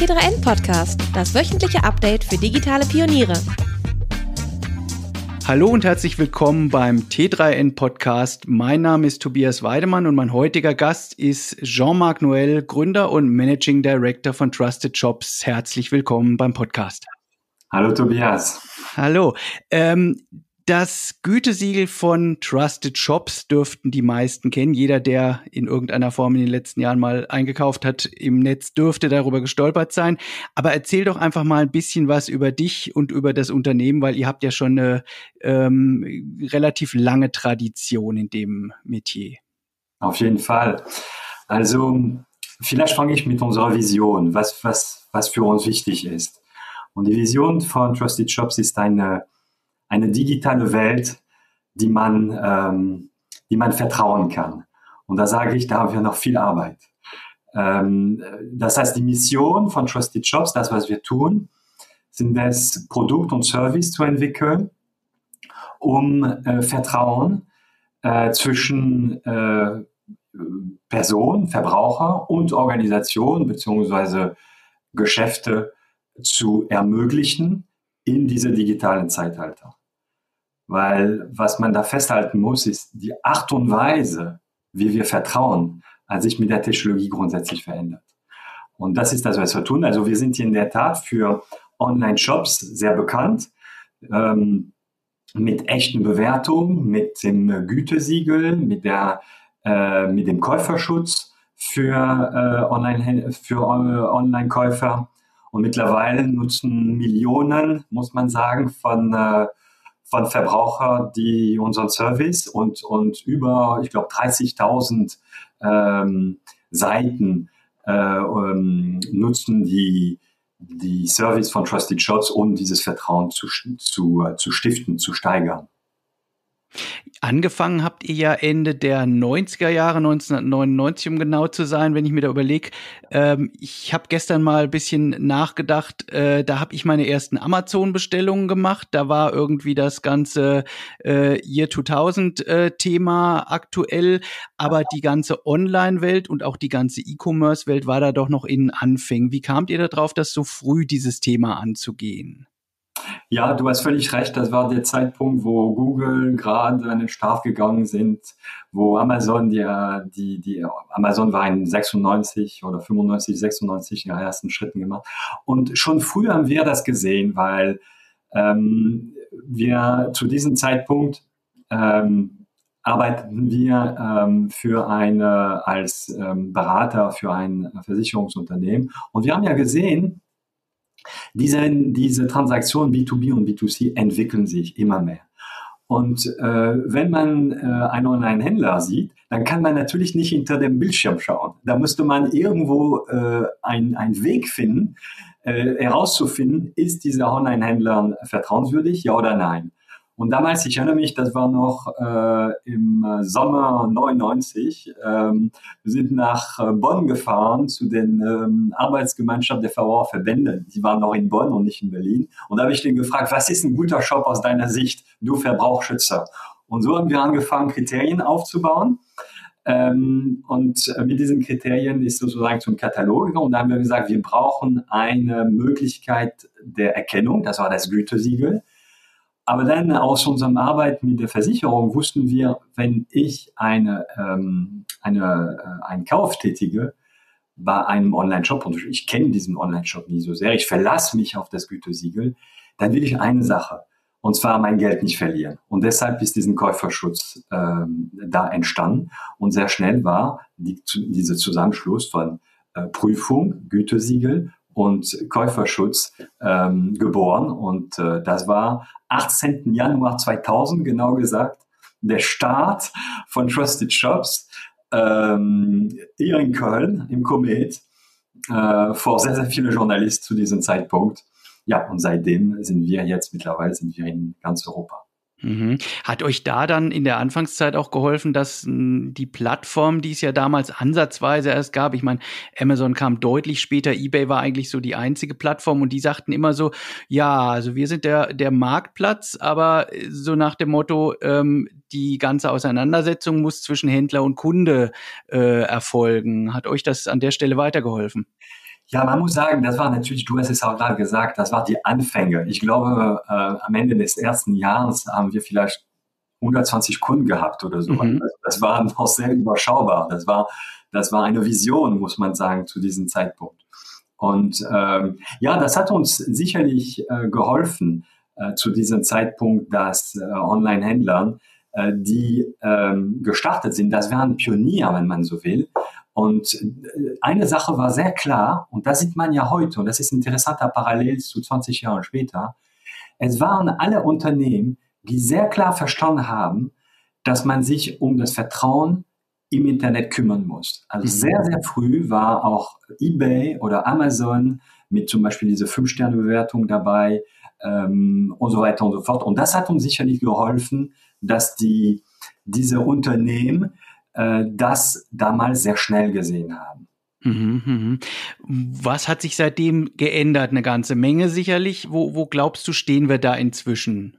T3N Podcast, das wöchentliche Update für digitale Pioniere. Hallo und herzlich willkommen beim T3N Podcast. Mein Name ist Tobias Weidemann und mein heutiger Gast ist Jean-Marc Noël, Gründer und Managing Director von Trusted Shops. Herzlich willkommen beim Podcast. Hallo Tobias. Hallo. Ähm, das Gütesiegel von Trusted Shops dürften die meisten kennen. Jeder, der in irgendeiner Form in den letzten Jahren mal eingekauft hat im Netz, dürfte darüber gestolpert sein. Aber erzähl doch einfach mal ein bisschen was über dich und über das Unternehmen, weil ihr habt ja schon eine ähm, relativ lange Tradition in dem Metier. Auf jeden Fall. Also vielleicht fange ich mit unserer Vision, was, was, was für uns wichtig ist. Und die Vision von Trusted Shops ist eine eine digitale Welt, die man, ähm, die man vertrauen kann. Und da sage ich, da haben wir noch viel Arbeit. Ähm, das heißt, die Mission von Trusted Shops, das, was wir tun, sind es, Produkt und Service zu entwickeln, um äh, Vertrauen äh, zwischen äh, Person, Verbraucher und Organisation beziehungsweise Geschäfte zu ermöglichen in diese digitalen Zeitalter. Weil was man da festhalten muss, ist die Art und Weise, wie wir vertrauen, hat sich mit der Technologie grundsätzlich verändert. Und das ist das, was wir tun. Also wir sind in der Tat für Online-Shops sehr bekannt, ähm, mit echten Bewertungen, mit dem Gütesiegel, mit, der, äh, mit dem Käuferschutz für, äh, Online, für äh, Online-Käufer. Und mittlerweile nutzen Millionen, muss man sagen, von äh, von Verbrauchern, die unseren Service und, und über, ich glaube, 30.000 ähm, Seiten äh, ähm, nutzen, die die Service von Trusted Shots, um dieses Vertrauen zu, zu, zu stiften, zu steigern. Angefangen habt ihr ja Ende der 90er Jahre, 1999, um genau zu sein, wenn ich mir da überlege. Ähm, ich habe gestern mal ein bisschen nachgedacht, äh, da habe ich meine ersten Amazon-Bestellungen gemacht. Da war irgendwie das ganze äh, Year 2000-Thema äh, aktuell, aber die ganze Online-Welt und auch die ganze E-Commerce-Welt war da doch noch in Anfängen. Wie kamt ihr darauf, das so früh dieses Thema anzugehen? Ja, du hast völlig recht. Das war der Zeitpunkt, wo Google gerade an den Start gegangen sind, wo Amazon, die, die, die Amazon war in 96 oder 95, 96 in den ersten Schritten gemacht. Und schon früh haben wir das gesehen, weil ähm, wir zu diesem Zeitpunkt ähm, arbeiten wir ähm, für eine als ähm, Berater für ein Versicherungsunternehmen. Und wir haben ja gesehen, diese, diese Transaktionen B2B und B2C entwickeln sich immer mehr. Und äh, wenn man äh, einen Online-Händler sieht, dann kann man natürlich nicht hinter dem Bildschirm schauen. Da müsste man irgendwo äh, einen Weg finden, äh, herauszufinden, ist dieser Online-Händler vertrauenswürdig, ja oder nein. Und damals, ich erinnere mich, das war noch äh, im Sommer 99. Ähm, wir sind nach äh, Bonn gefahren zu den ähm, Arbeitsgemeinschaften der Verbraucherverbände. Die waren noch in Bonn und nicht in Berlin. Und da habe ich den gefragt, was ist ein guter Shop aus deiner Sicht, du Verbrauchschützer? Und so haben wir angefangen, Kriterien aufzubauen. Ähm, und äh, mit diesen Kriterien ist sozusagen zum Katalog gekommen. Und da haben wir gesagt, wir brauchen eine Möglichkeit der Erkennung. Das war das Gütesiegel. Aber dann aus unserer Arbeit mit der Versicherung wussten wir, wenn ich eine, ähm, eine, äh, einen Kauf tätige bei einem Online-Shop und ich kenne diesen Online-Shop nie so sehr, ich verlasse mich auf das Gütesiegel, dann will ich eine Sache, und zwar mein Geld nicht verlieren. Und deshalb ist diesen Käuferschutz ähm, da entstanden und sehr schnell war die, dieser Zusammenschluss von äh, Prüfung, Gütesiegel und Käuferschutz ähm, geboren. Und äh, das war 18. Januar 2000, genau gesagt, der Start von Trusted Shops ähm, hier in Köln im Komet äh, vor sehr, sehr vielen Journalisten zu diesem Zeitpunkt. Ja, und seitdem sind wir jetzt mittlerweile sind wir in ganz Europa. Mhm. Hat euch da dann in der Anfangszeit auch geholfen, dass hm, die Plattform, die es ja damals ansatzweise erst gab, ich meine, Amazon kam deutlich später, eBay war eigentlich so die einzige Plattform und die sagten immer so, ja, also wir sind der, der Marktplatz, aber so nach dem Motto, ähm, die ganze Auseinandersetzung muss zwischen Händler und Kunde äh, erfolgen. Hat euch das an der Stelle weitergeholfen? Ja, man muss sagen, das war natürlich, du hast es auch gerade gesagt, das war die Anfänge. Ich glaube, äh, am Ende des ersten Jahres haben wir vielleicht 120 Kunden gehabt oder so. Mhm. Also das war noch sehr überschaubar. Das war, das war eine Vision, muss man sagen, zu diesem Zeitpunkt. Und ähm, ja, das hat uns sicherlich äh, geholfen äh, zu diesem Zeitpunkt, dass äh, Online-Händlern, äh, die ähm, gestartet sind, das waren Pionier, wenn man so will. Und äh, eine Sache war sehr klar, und das sieht man ja heute, und das ist ein interessanter Parallel zu 20 Jahren später. Es waren alle Unternehmen, die sehr klar verstanden haben, dass man sich um das Vertrauen im Internet kümmern muss. Also mhm. sehr, sehr früh war auch eBay oder Amazon mit zum Beispiel diese Fünf-Sterne-Bewertung dabei ähm, und so weiter und so fort. Und das hat uns sicherlich geholfen, dass die, diese Unternehmen äh, das damals sehr schnell gesehen haben. Mhm, mhm. Was hat sich seitdem geändert? Eine ganze Menge sicherlich. Wo, wo glaubst du, stehen wir da inzwischen?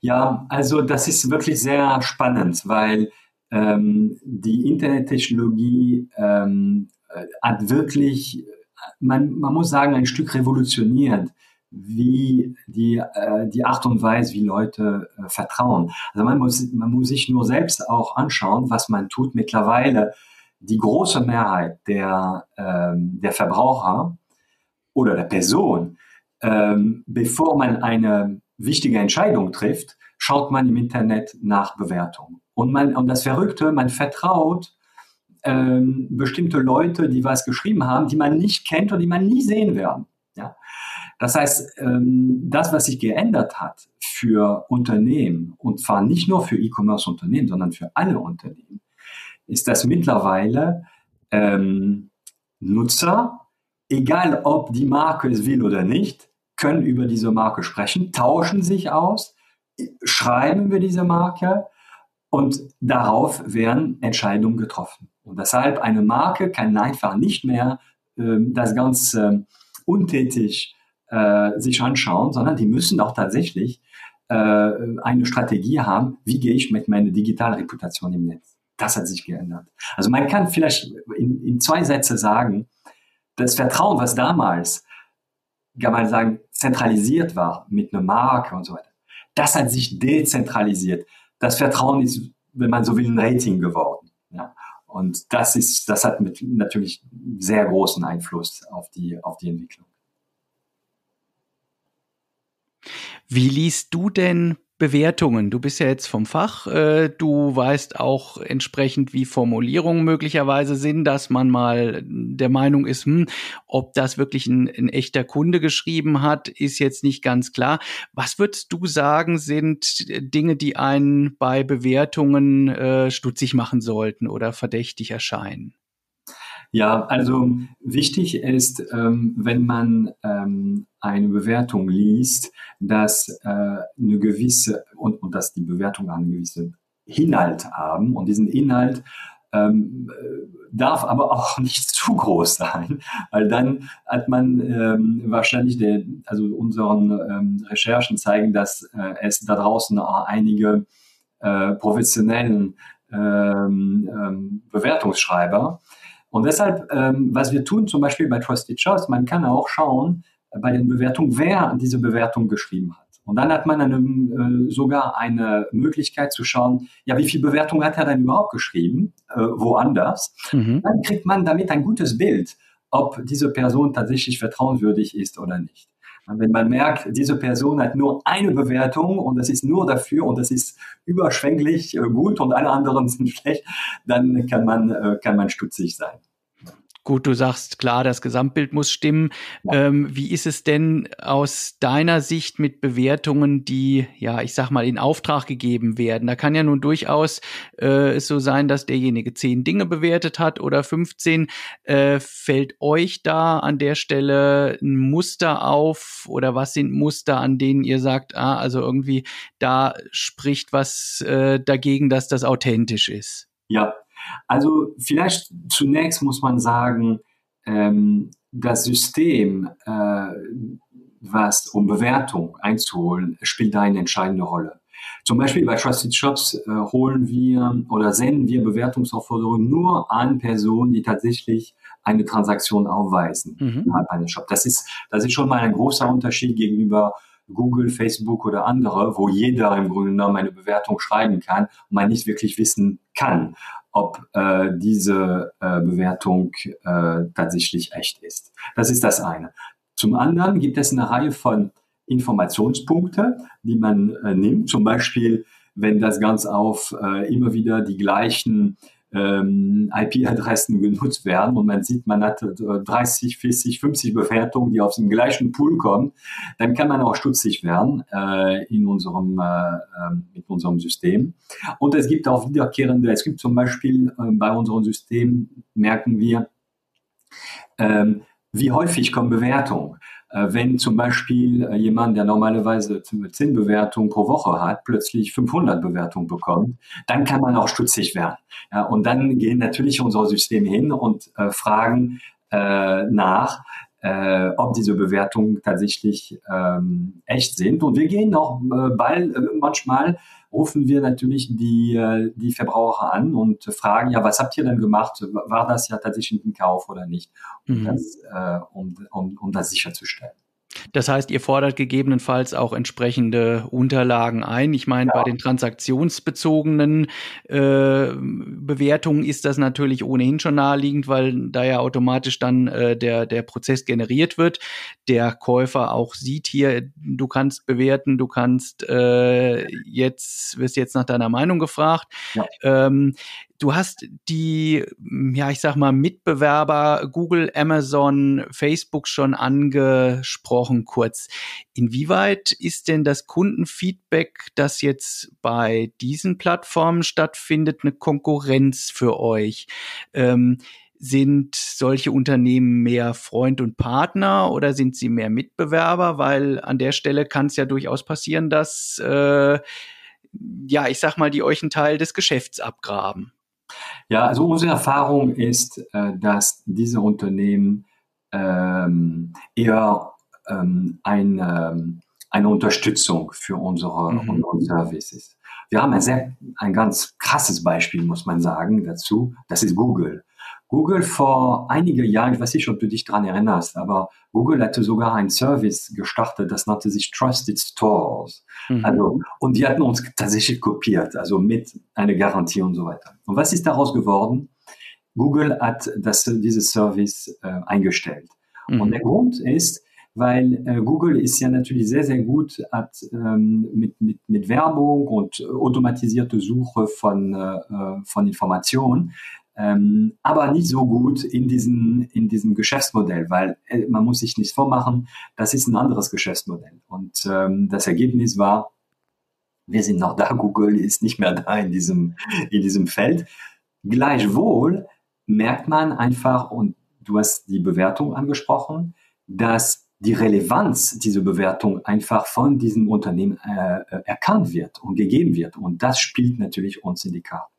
Ja, also das ist wirklich sehr spannend, weil ähm, die Internettechnologie ähm, äh, hat wirklich, man, man muss sagen, ein Stück revolutioniert, wie die, äh, die Art und Weise, wie Leute äh, vertrauen. Also man muss, man muss sich nur selbst auch anschauen, was man tut. Mittlerweile die große Mehrheit der, ähm, der Verbraucher oder der Person, ähm, bevor man eine wichtige Entscheidung trifft, schaut man im Internet nach Bewertungen. Und, und das Verrückte, man vertraut ähm, bestimmte Leute, die was geschrieben haben, die man nicht kennt und die man nie sehen werden. Das heißt, ähm, das, was sich geändert hat für Unternehmen, und zwar nicht nur für E-Commerce-Unternehmen, sondern für alle Unternehmen, ist, dass mittlerweile ähm, Nutzer, egal ob die Marke es will oder nicht, können über diese Marke sprechen, tauschen sich aus, schreiben wir diese Marke und darauf werden Entscheidungen getroffen. Und deshalb eine Marke kann einfach nicht mehr äh, das Ganze untätig äh, sich anschauen, sondern die müssen auch tatsächlich äh, eine Strategie haben, wie gehe ich mit meiner digitalen Reputation im Netz. Das hat sich geändert. Also man kann vielleicht in, in zwei Sätze sagen, das Vertrauen, was damals, kann man sagen, zentralisiert war mit einer Marke und so weiter, das hat sich dezentralisiert. Das Vertrauen ist, wenn man so will, ein Rating geworden. Ja. Und das ist, das hat mit natürlich sehr großen Einfluss auf die, auf die Entwicklung. Wie liest du denn Bewertungen. Du bist ja jetzt vom Fach, äh, du weißt auch entsprechend, wie Formulierungen möglicherweise sind, dass man mal der Meinung ist, hm, ob das wirklich ein, ein, echter Kunde geschrieben hat, ist jetzt nicht ganz klar. Was würdest du sagen, sind Dinge, die einen bei Bewertungen äh, stutzig machen sollten oder verdächtig erscheinen? Ja, also wichtig ist, ähm, wenn man ähm, eine Bewertung liest, dass äh, eine gewisse und, und dass die Bewertung einen gewissen Inhalt haben. Und diesen Inhalt ähm, darf aber auch nicht zu groß sein, weil dann hat man ähm, wahrscheinlich, der, also unseren ähm, Recherchen zeigen, dass äh, es da draußen auch einige äh, professionellen ähm, Bewertungsschreiber und deshalb, ähm, was wir tun, zum Beispiel bei Trusted Choice, man kann auch schauen äh, bei den Bewertungen, wer diese Bewertung geschrieben hat. Und dann hat man eine, äh, sogar eine Möglichkeit zu schauen, ja, wie viel Bewertung hat er denn überhaupt geschrieben, äh, woanders. Mhm. Dann kriegt man damit ein gutes Bild, ob diese Person tatsächlich vertrauenswürdig ist oder nicht. Wenn man merkt, diese Person hat nur eine Bewertung und das ist nur dafür und das ist überschwänglich äh, gut und alle anderen sind schlecht, dann kann man, äh, kann man stutzig sein. Gut, du sagst klar, das Gesamtbild muss stimmen. Ja. Ähm, wie ist es denn aus deiner Sicht mit Bewertungen, die, ja, ich sag mal, in Auftrag gegeben werden? Da kann ja nun durchaus äh, es so sein, dass derjenige zehn Dinge bewertet hat oder 15. Äh, fällt euch da an der Stelle ein Muster auf oder was sind Muster, an denen ihr sagt, ah, also irgendwie da spricht was äh, dagegen, dass das authentisch ist? Ja, also vielleicht zunächst muss man sagen, ähm, das System, äh, was um Bewertung einzuholen, spielt da eine entscheidende Rolle. Zum Beispiel bei Trusted Shops äh, holen wir oder senden wir Bewertungsaufforderungen nur an Personen, die tatsächlich eine Transaktion aufweisen mhm. innerhalb eines Shops. Das ist, das ist schon mal ein großer Unterschied gegenüber Google, Facebook oder andere, wo jeder im Grunde genommen eine Bewertung schreiben kann und man nicht wirklich wissen kann, ob äh, diese äh, Bewertung äh, tatsächlich echt ist. Das ist das eine. Zum anderen gibt es eine Reihe von Informationspunkte, die man äh, nimmt. Zum Beispiel, wenn das ganz auf äh, immer wieder die gleichen ähm, IP-Adressen genutzt werden und man sieht, man hat 30, 40, 50 Bewertungen, die aus dem gleichen Pool kommen, dann kann man auch stutzig werden äh, in unserem, äh, ähm, mit unserem System. Und es gibt auch wiederkehrende, es gibt zum Beispiel äh, bei unserem System, merken wir, ähm, wie häufig kommen Bewertungen. Äh, wenn zum Beispiel äh, jemand, der normalerweise 10 Bewertungen pro Woche hat, plötzlich 500 Bewertungen bekommt, dann kann man auch stutzig werden. Ja, und dann gehen natürlich unsere Systeme hin und äh, fragen äh, nach, äh, ob diese Bewertungen tatsächlich ähm, echt sind. Und wir gehen auch äh, bald, manchmal rufen wir natürlich die, die Verbraucher an und fragen, ja, was habt ihr denn gemacht? War das ja tatsächlich ein Kauf oder nicht? Um, mhm. das, äh, um, um, um das sicherzustellen. Das heißt, ihr fordert gegebenenfalls auch entsprechende Unterlagen ein. Ich meine, ja. bei den transaktionsbezogenen äh, Bewertungen ist das natürlich ohnehin schon naheliegend, weil da ja automatisch dann äh, der, der Prozess generiert wird. Der Käufer auch sieht hier, du kannst bewerten, du kannst äh, jetzt, wirst jetzt nach deiner Meinung gefragt. Ja. Ähm, Du hast die, ja, ich sag mal, Mitbewerber Google, Amazon, Facebook schon angesprochen kurz. Inwieweit ist denn das Kundenfeedback, das jetzt bei diesen Plattformen stattfindet, eine Konkurrenz für euch? Ähm, sind solche Unternehmen mehr Freund und Partner oder sind sie mehr Mitbewerber? Weil an der Stelle kann es ja durchaus passieren, dass, äh, ja, ich sag mal, die euch einen Teil des Geschäfts abgraben. Ja, also unsere Erfahrung ist, äh, dass diese Unternehmen ähm, eher ähm, eine, eine Unterstützung für unsere, mhm. unsere Services. Wir haben ein sehr, ein ganz krasses Beispiel, muss man sagen, dazu. Das ist Google. Google vor einigen Jahren, ich weiß nicht, ob du dich daran erinnerst, aber Google hatte sogar einen Service gestartet, das nannte sich Trusted Stores. Mhm. Also, und die hatten uns tatsächlich kopiert, also mit einer Garantie und so weiter. Und was ist daraus geworden? Google hat das, dieses Service äh, eingestellt. Mhm. Und der Grund ist, weil äh, Google ist ja natürlich sehr, sehr gut at, ähm, mit, mit, mit Werbung und automatisierte Suche von, äh, äh von Informationen ähm, aber nicht so gut in diesem, in diesem Geschäftsmodell, weil äh, man muss sich nicht vormachen, das ist ein anderes Geschäftsmodell. Und ähm, das Ergebnis war, wir sind noch da, Google ist nicht mehr da in diesem, in diesem Feld. Gleichwohl merkt man einfach, und du hast die Bewertung angesprochen, dass die Relevanz dieser Bewertung einfach von diesem Unternehmen äh, äh erkannt wird und gegeben wird. Und das spielt natürlich uns in die Karten.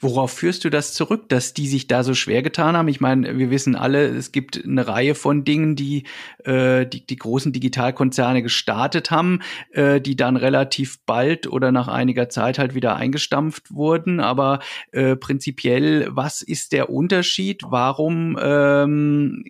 Worauf führst du das zurück, dass die sich da so schwer getan haben? Ich meine, wir wissen alle, es gibt eine Reihe von Dingen, die äh, die, die großen Digitalkonzerne gestartet haben, äh, die dann relativ bald oder nach einiger Zeit halt wieder eingestampft wurden. Aber äh, prinzipiell, was ist der Unterschied? Warum ähm,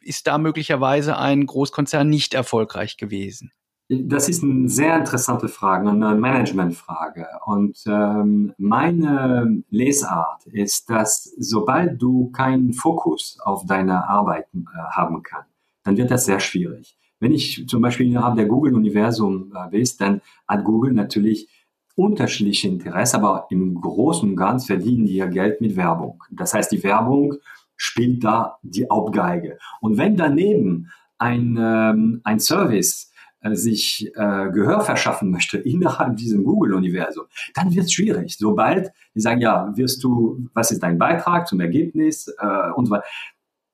ist da möglicherweise ein Großkonzern nicht erfolgreich gewesen? Das ist eine sehr interessante Frage, eine Managementfrage. Und ähm, meine Lesart ist, dass sobald du keinen Fokus auf deine Arbeit äh, haben kannst, dann wird das sehr schwierig. Wenn ich zum Beispiel innerhalb der Google-Universum äh, bin, dann hat Google natürlich unterschiedliche Interessen, aber im Großen und Ganzen verdienen die ihr Geld mit Werbung. Das heißt, die Werbung spielt da die Hauptgeige. Und wenn daneben ein, ähm, ein Service sich äh, Gehör verschaffen möchte innerhalb diesem Google-Universum, dann wird es schwierig. Sobald die sagen, ja, wirst du, was ist dein Beitrag zum Ergebnis äh, und so weiter.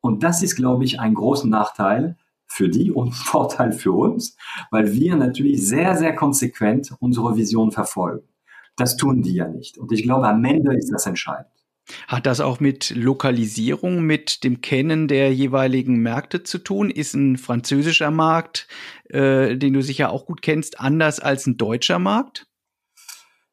Und das ist, glaube ich, ein großer Nachteil für die und Vorteil für uns, weil wir natürlich sehr, sehr konsequent unsere Vision verfolgen. Das tun die ja nicht. Und ich glaube, am Ende ist das entscheidend. Hat das auch mit Lokalisierung, mit dem Kennen der jeweiligen Märkte zu tun? Ist ein französischer Markt, äh, den du sicher auch gut kennst, anders als ein deutscher Markt?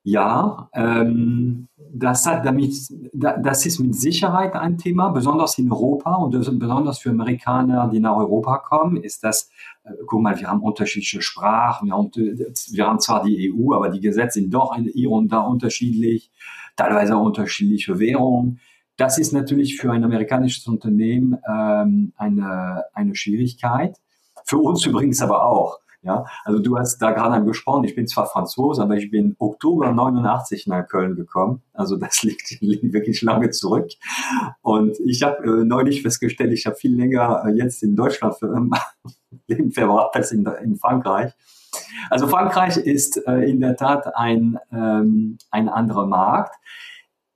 Ja, ähm, das hat damit, das ist mit Sicherheit ein Thema, besonders in Europa und besonders für Amerikaner, die nach Europa kommen, ist das, äh, guck mal, wir haben unterschiedliche Sprachen, wir haben, wir haben zwar die EU, aber die Gesetze sind doch hier und da unterschiedlich, teilweise unterschiedliche Währungen. Das ist natürlich für ein amerikanisches Unternehmen ähm, eine, eine Schwierigkeit. Für uns übrigens aber auch. Ja, also du hast da gerade angesprochen, ich bin zwar Franzose, aber ich bin Oktober 89 nach Köln gekommen. Also das liegt, liegt wirklich lange zurück. Und ich habe äh, neulich festgestellt, ich habe viel länger äh, jetzt in Deutschland für, äh, Leben verbracht als in, in Frankreich. Also Frankreich ist äh, in der Tat ein, ähm, ein anderer Markt,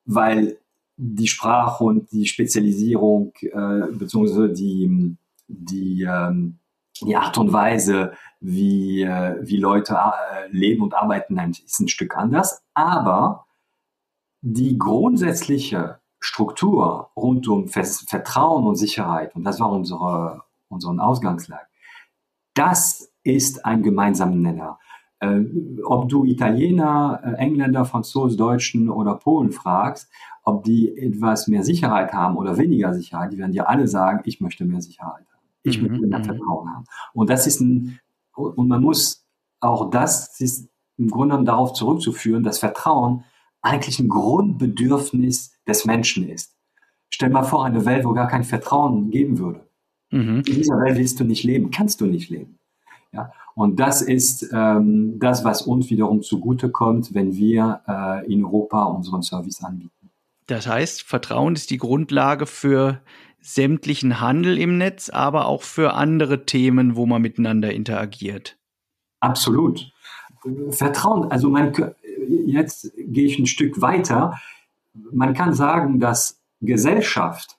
weil die Sprache und die Spezialisierung äh, beziehungsweise die, die, ähm, die Art und Weise, wie, äh, wie Leute leben und arbeiten, ist ein Stück anders. Aber die grundsätzliche Struktur rund um Vertrauen und Sicherheit, und das war unsere, unsere Ausgangslage, das ist ein gemeinsamer Nenner. Äh, ob du Italiener, äh, Engländer, Franzosen, Deutschen oder Polen fragst, ob die etwas mehr Sicherheit haben oder weniger Sicherheit, die werden dir alle sagen, ich möchte mehr Sicherheit haben. Ich mhm. möchte mehr mhm. Vertrauen haben. Und das ist ein und man muss auch das ist im Grunde genommen darauf zurückzuführen, dass Vertrauen eigentlich ein Grundbedürfnis des Menschen ist. Stell mal vor, eine Welt, wo gar kein Vertrauen geben würde. Mhm. In dieser Welt willst du nicht leben, kannst du nicht leben. Ja? Und das ist ähm, das, was uns wiederum zugutekommt, wenn wir äh, in Europa unseren Service anbieten. Das heißt, Vertrauen ist die Grundlage für sämtlichen Handel im Netz, aber auch für andere Themen, wo man miteinander interagiert. Absolut. Vertrauen, also man, jetzt gehe ich ein Stück weiter. Man kann sagen, dass Gesellschaft,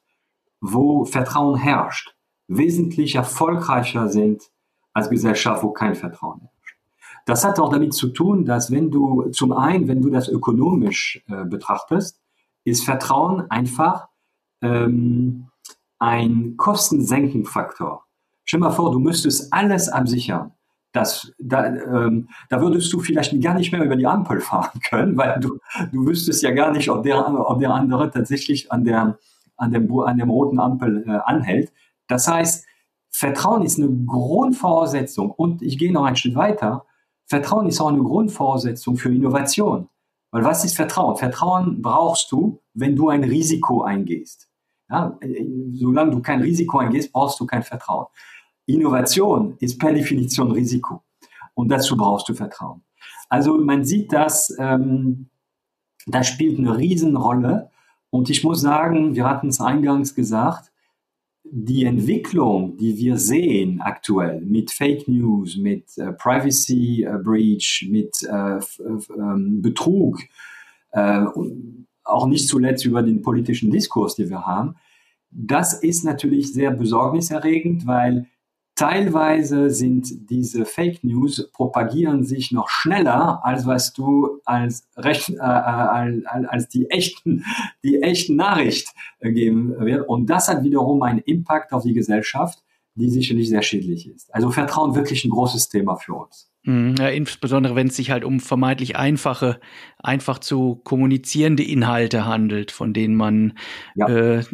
wo Vertrauen herrscht, wesentlich erfolgreicher sind als Gesellschaft, wo kein Vertrauen herrscht. Das hat auch damit zu tun, dass wenn du zum einen, wenn du das ökonomisch äh, betrachtest, ist Vertrauen einfach ähm, ein Kostensenkenfaktor. Stell dir mal vor, du müsstest alles absichern. Das, da, ähm, da würdest du vielleicht gar nicht mehr über die Ampel fahren können, weil du, du wüsstest ja gar nicht, ob der, ob der andere tatsächlich an, der, an, dem, an dem roten Ampel äh, anhält. Das heißt, Vertrauen ist eine Grundvoraussetzung und ich gehe noch ein Schritt weiter. Vertrauen ist auch eine Grundvoraussetzung für Innovation. Weil was ist Vertrauen? Vertrauen brauchst du, wenn du ein Risiko eingehst. Ja, solange du kein Risiko eingehst, brauchst du kein Vertrauen. Innovation ist per Definition Risiko. Und dazu brauchst du Vertrauen. Also man sieht, dass ähm, das spielt eine Riesenrolle. Und ich muss sagen, wir hatten es eingangs gesagt, die Entwicklung, die wir sehen aktuell mit Fake News, mit äh, Privacy äh, Breach, mit äh, ähm, Betrug, äh, auch nicht zuletzt über den politischen Diskurs, den wir haben. Das ist natürlich sehr besorgniserregend, weil teilweise sind diese Fake News propagieren sich noch schneller, als was du als, Recht, äh, als, als die echten, die echten Nachricht äh, geben wird. Und das hat wiederum einen Impact auf die Gesellschaft, die sicherlich sehr schädlich ist. Also Vertrauen wirklich ein großes Thema für uns. Mhm, ja, insbesondere wenn es sich halt um vermeintlich einfache, einfach zu kommunizierende Inhalte handelt, von denen man ja, äh,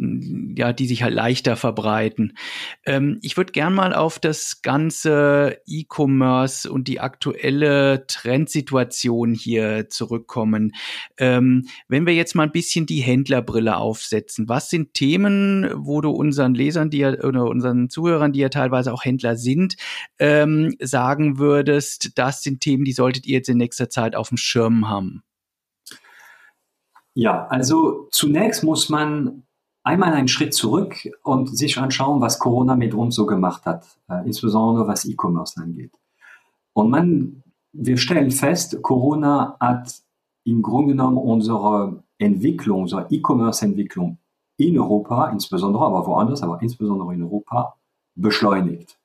ja die sich halt leichter verbreiten. Ähm, ich würde gern mal auf das ganze E-Commerce und die aktuelle Trendsituation hier zurückkommen. Ähm, wenn wir jetzt mal ein bisschen die Händlerbrille aufsetzen, was sind Themen, wo du unseren Lesern, die ja oder unseren Zuhörern, die ja teilweise auch Händler sind, ähm, sagen würdest, das sind Themen, die solltet ihr jetzt in nächster Zeit auf dem Schirm haben? Ja, also zunächst muss man einmal einen Schritt zurück und sich anschauen, was Corona mit uns so gemacht hat, äh, insbesondere was E-Commerce angeht. Und man, wir stellen fest, Corona hat im Grunde genommen unsere Entwicklung, unsere E-Commerce-Entwicklung in Europa, insbesondere, aber woanders, aber insbesondere in Europa, beschleunigt.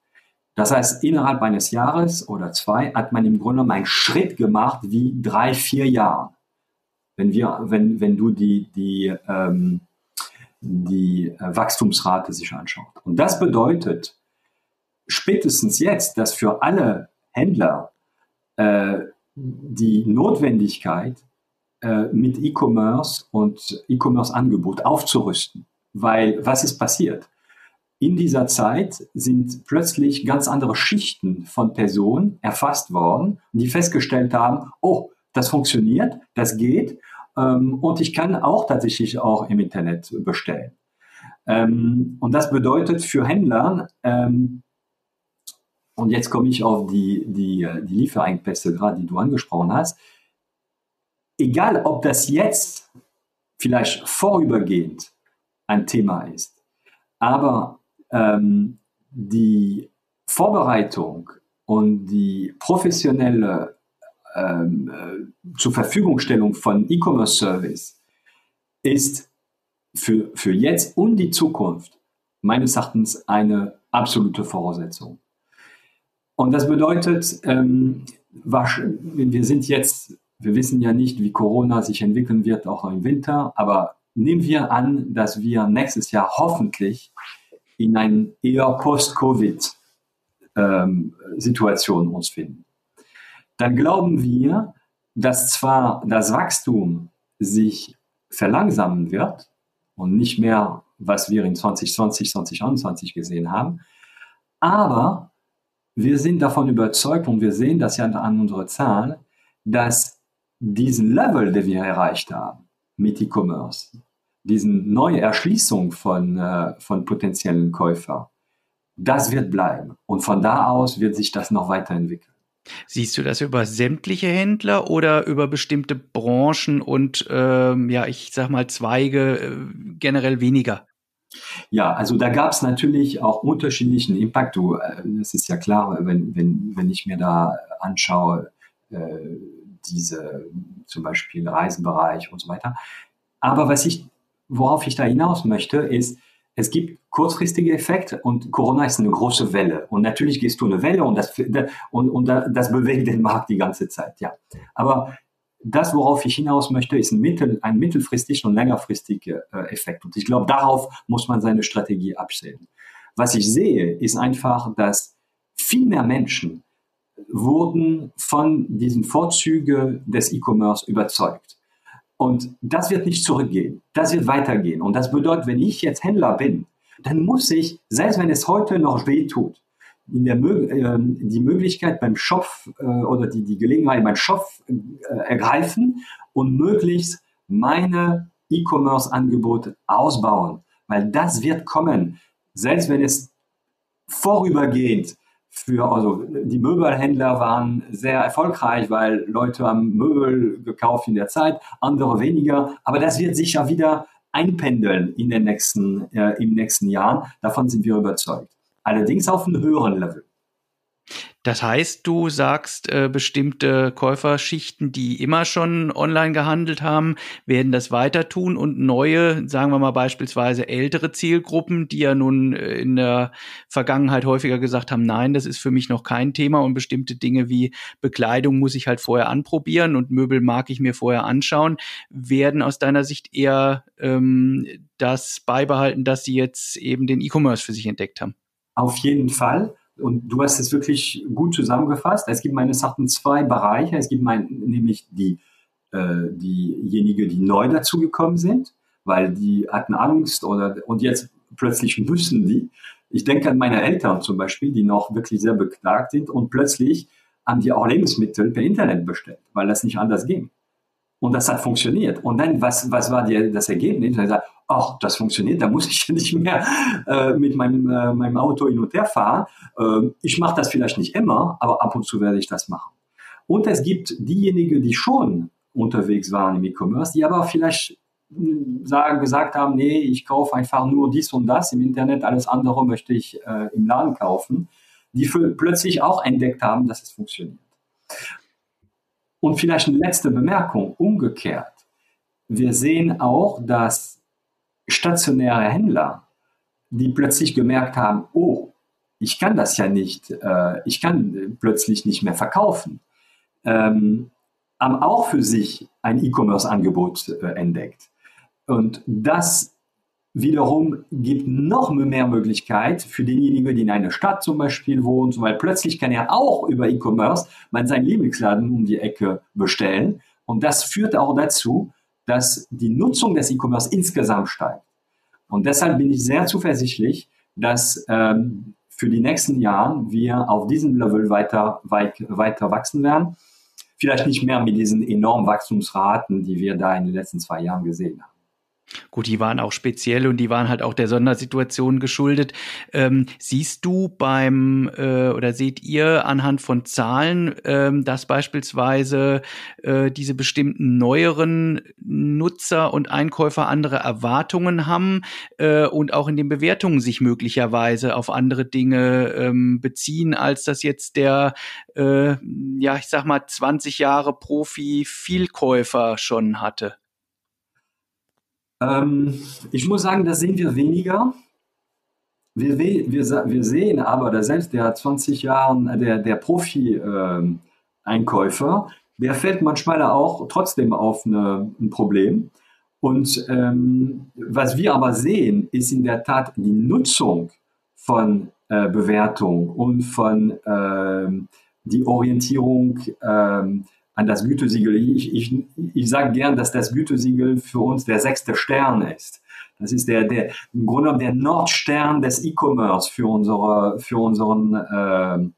Das heißt, innerhalb eines Jahres oder zwei hat man im Grunde genommen einen Schritt gemacht wie drei, vier Jahre. Wenn wir, wenn, wenn du die, die, ähm, die äh, Wachstumsrate sich anschaut. Und das bedeutet spätestens jetzt, dass für alle Händler äh, die Notwendigkeit äh, mit E-Commerce und E-Commerce-Angebot aufzurüsten. Weil was ist passiert? In dieser Zeit sind plötzlich ganz andere Schichten von Personen erfasst worden, die festgestellt haben, oh, das funktioniert, das geht ähm, und ich kann auch tatsächlich auch im Internet bestellen. Ähm, und das bedeutet für Händler, ähm, und jetzt komme ich auf die, die, die Lieferengpässe gerade, die du angesprochen hast, egal ob das jetzt vielleicht vorübergehend ein Thema ist, aber ähm, die Vorbereitung und die professionelle ähm, äh, zur Verfügungstellung von E-Commerce-Service ist für, für jetzt und die Zukunft meines Erachtens eine absolute Voraussetzung. Und das bedeutet, ähm, wir sind jetzt, wir wissen ja nicht, wie Corona sich entwickeln wird, auch im Winter, aber nehmen wir an, dass wir nächstes Jahr hoffentlich in eine eher Post-Covid-Situation ähm, uns finden. Dann glauben wir, dass zwar das Wachstum sich verlangsamen wird und nicht mehr, was wir in 2020, 2021 gesehen haben, aber wir sind davon überzeugt und wir sehen das ja an unseren Zahlen, dass diesen Level, den wir erreicht haben mit E-Commerce, diesen neue Erschließung von, äh, von potenziellen Käufern, das wird bleiben. Und von da aus wird sich das noch weiterentwickeln. Siehst du das über sämtliche Händler oder über bestimmte Branchen und ähm, ja, ich sag mal Zweige äh, generell weniger? Ja, also da gab es natürlich auch unterschiedlichen Impact. Du, äh, das ist ja klar, wenn, wenn, wenn ich mir da anschaue, äh, diese zum Beispiel Reisebereich und so weiter. Aber was ich, worauf ich da hinaus möchte, ist, es gibt kurzfristige Effekte und Corona ist eine große Welle. Und natürlich gehst du eine Welle und das, und, und das bewegt den Markt die ganze Zeit, ja. Aber das, worauf ich hinaus möchte, ist ein, mittel, ein mittelfristiger und längerfristiger äh, Effekt. Und ich glaube, darauf muss man seine Strategie abstellen. Was ich sehe, ist einfach, dass viel mehr Menschen wurden von diesen Vorzügen des E-Commerce überzeugt. Und das wird nicht zurückgehen. Das wird weitergehen. Und das bedeutet, wenn ich jetzt Händler bin, dann muss ich, selbst wenn es heute noch weh tut, in der, äh, die Möglichkeit beim Shop äh, oder die, die Gelegenheit beim Shop äh, ergreifen und möglichst meine E-Commerce-Angebote ausbauen, weil das wird kommen, selbst wenn es vorübergehend für, also die Möbelhändler waren sehr erfolgreich, weil Leute haben Möbel gekauft in der Zeit, andere weniger, aber das wird sich ja wieder einpendeln in den nächsten, äh, im nächsten Jahr. Davon sind wir überzeugt allerdings auf einem höheren Level. Das heißt, du sagst, äh, bestimmte Käuferschichten, die immer schon online gehandelt haben, werden das weiter tun und neue, sagen wir mal beispielsweise ältere Zielgruppen, die ja nun äh, in der Vergangenheit häufiger gesagt haben, nein, das ist für mich noch kein Thema und bestimmte Dinge wie Bekleidung muss ich halt vorher anprobieren und Möbel mag ich mir vorher anschauen, werden aus deiner Sicht eher ähm, das beibehalten, dass sie jetzt eben den E-Commerce für sich entdeckt haben. Auf jeden Fall. Und du hast es wirklich gut zusammengefasst. Es gibt meines Erachtens zwei Bereiche. Es gibt mein, nämlich die, äh, diejenigen, die neu dazugekommen sind, weil die hatten Angst oder, und jetzt plötzlich müssen die. Ich denke an meine Eltern zum Beispiel, die noch wirklich sehr beklagt sind und plötzlich haben die auch Lebensmittel per Internet bestellt, weil das nicht anders ging. Und das hat funktioniert. Und dann, was, was war die, das Ergebnis? Und er sagt, ach, das funktioniert, da muss ich nicht mehr äh, mit meinem, äh, meinem Auto hin und her fahren. Äh, ich mache das vielleicht nicht immer, aber ab und zu werde ich das machen. Und es gibt diejenigen, die schon unterwegs waren im E-Commerce, die aber vielleicht hm, sagen, gesagt haben, nee, ich kaufe einfach nur dies und das im Internet, alles andere möchte ich äh, im Laden kaufen, die für, plötzlich auch entdeckt haben, dass es funktioniert. Und vielleicht eine letzte Bemerkung, umgekehrt. Wir sehen auch, dass stationäre Händler, die plötzlich gemerkt haben, oh, ich kann das ja nicht, äh, ich kann plötzlich nicht mehr verkaufen, ähm, haben auch für sich ein E-Commerce-Angebot äh, entdeckt. Und das wiederum gibt noch mehr Möglichkeit für denjenigen, die in einer Stadt zum Beispiel wohnt, weil plötzlich kann er auch über E-Commerce mal seinen Lieblingsladen um die Ecke bestellen Und das führt auch dazu, dass die Nutzung des E-Commerce insgesamt steigt. Und deshalb bin ich sehr zuversichtlich, dass ähm, für die nächsten Jahre wir auf diesem Level weiter, weit, weiter wachsen werden. Vielleicht nicht mehr mit diesen enormen Wachstumsraten, die wir da in den letzten zwei Jahren gesehen haben. Gut, die waren auch speziell und die waren halt auch der Sondersituation geschuldet. Ähm, siehst du beim äh, oder seht ihr anhand von Zahlen, ähm, dass beispielsweise äh, diese bestimmten neueren Nutzer und Einkäufer andere Erwartungen haben äh, und auch in den Bewertungen sich möglicherweise auf andere Dinge ähm, beziehen, als das jetzt der, äh, ja, ich sag mal, 20 Jahre Profi-Vielkäufer schon hatte? Ähm, ich muss sagen, das sehen wir weniger. Wir, wir, wir sehen aber, dass selbst der 20 Jahren, der, der Profi-Einkäufer, ähm, der fällt manchmal auch trotzdem auf eine, ein Problem. Und ähm, was wir aber sehen, ist in der Tat die Nutzung von äh, Bewertung und von ähm, die Orientierung ähm, an das Gütesiegel. Ich, ich, ich sage gern, dass das Gütesiegel für uns der sechste Stern ist. Das ist der, der im Grunde genommen der Nordstern des E-Commerce für unsere, für unseren, äh,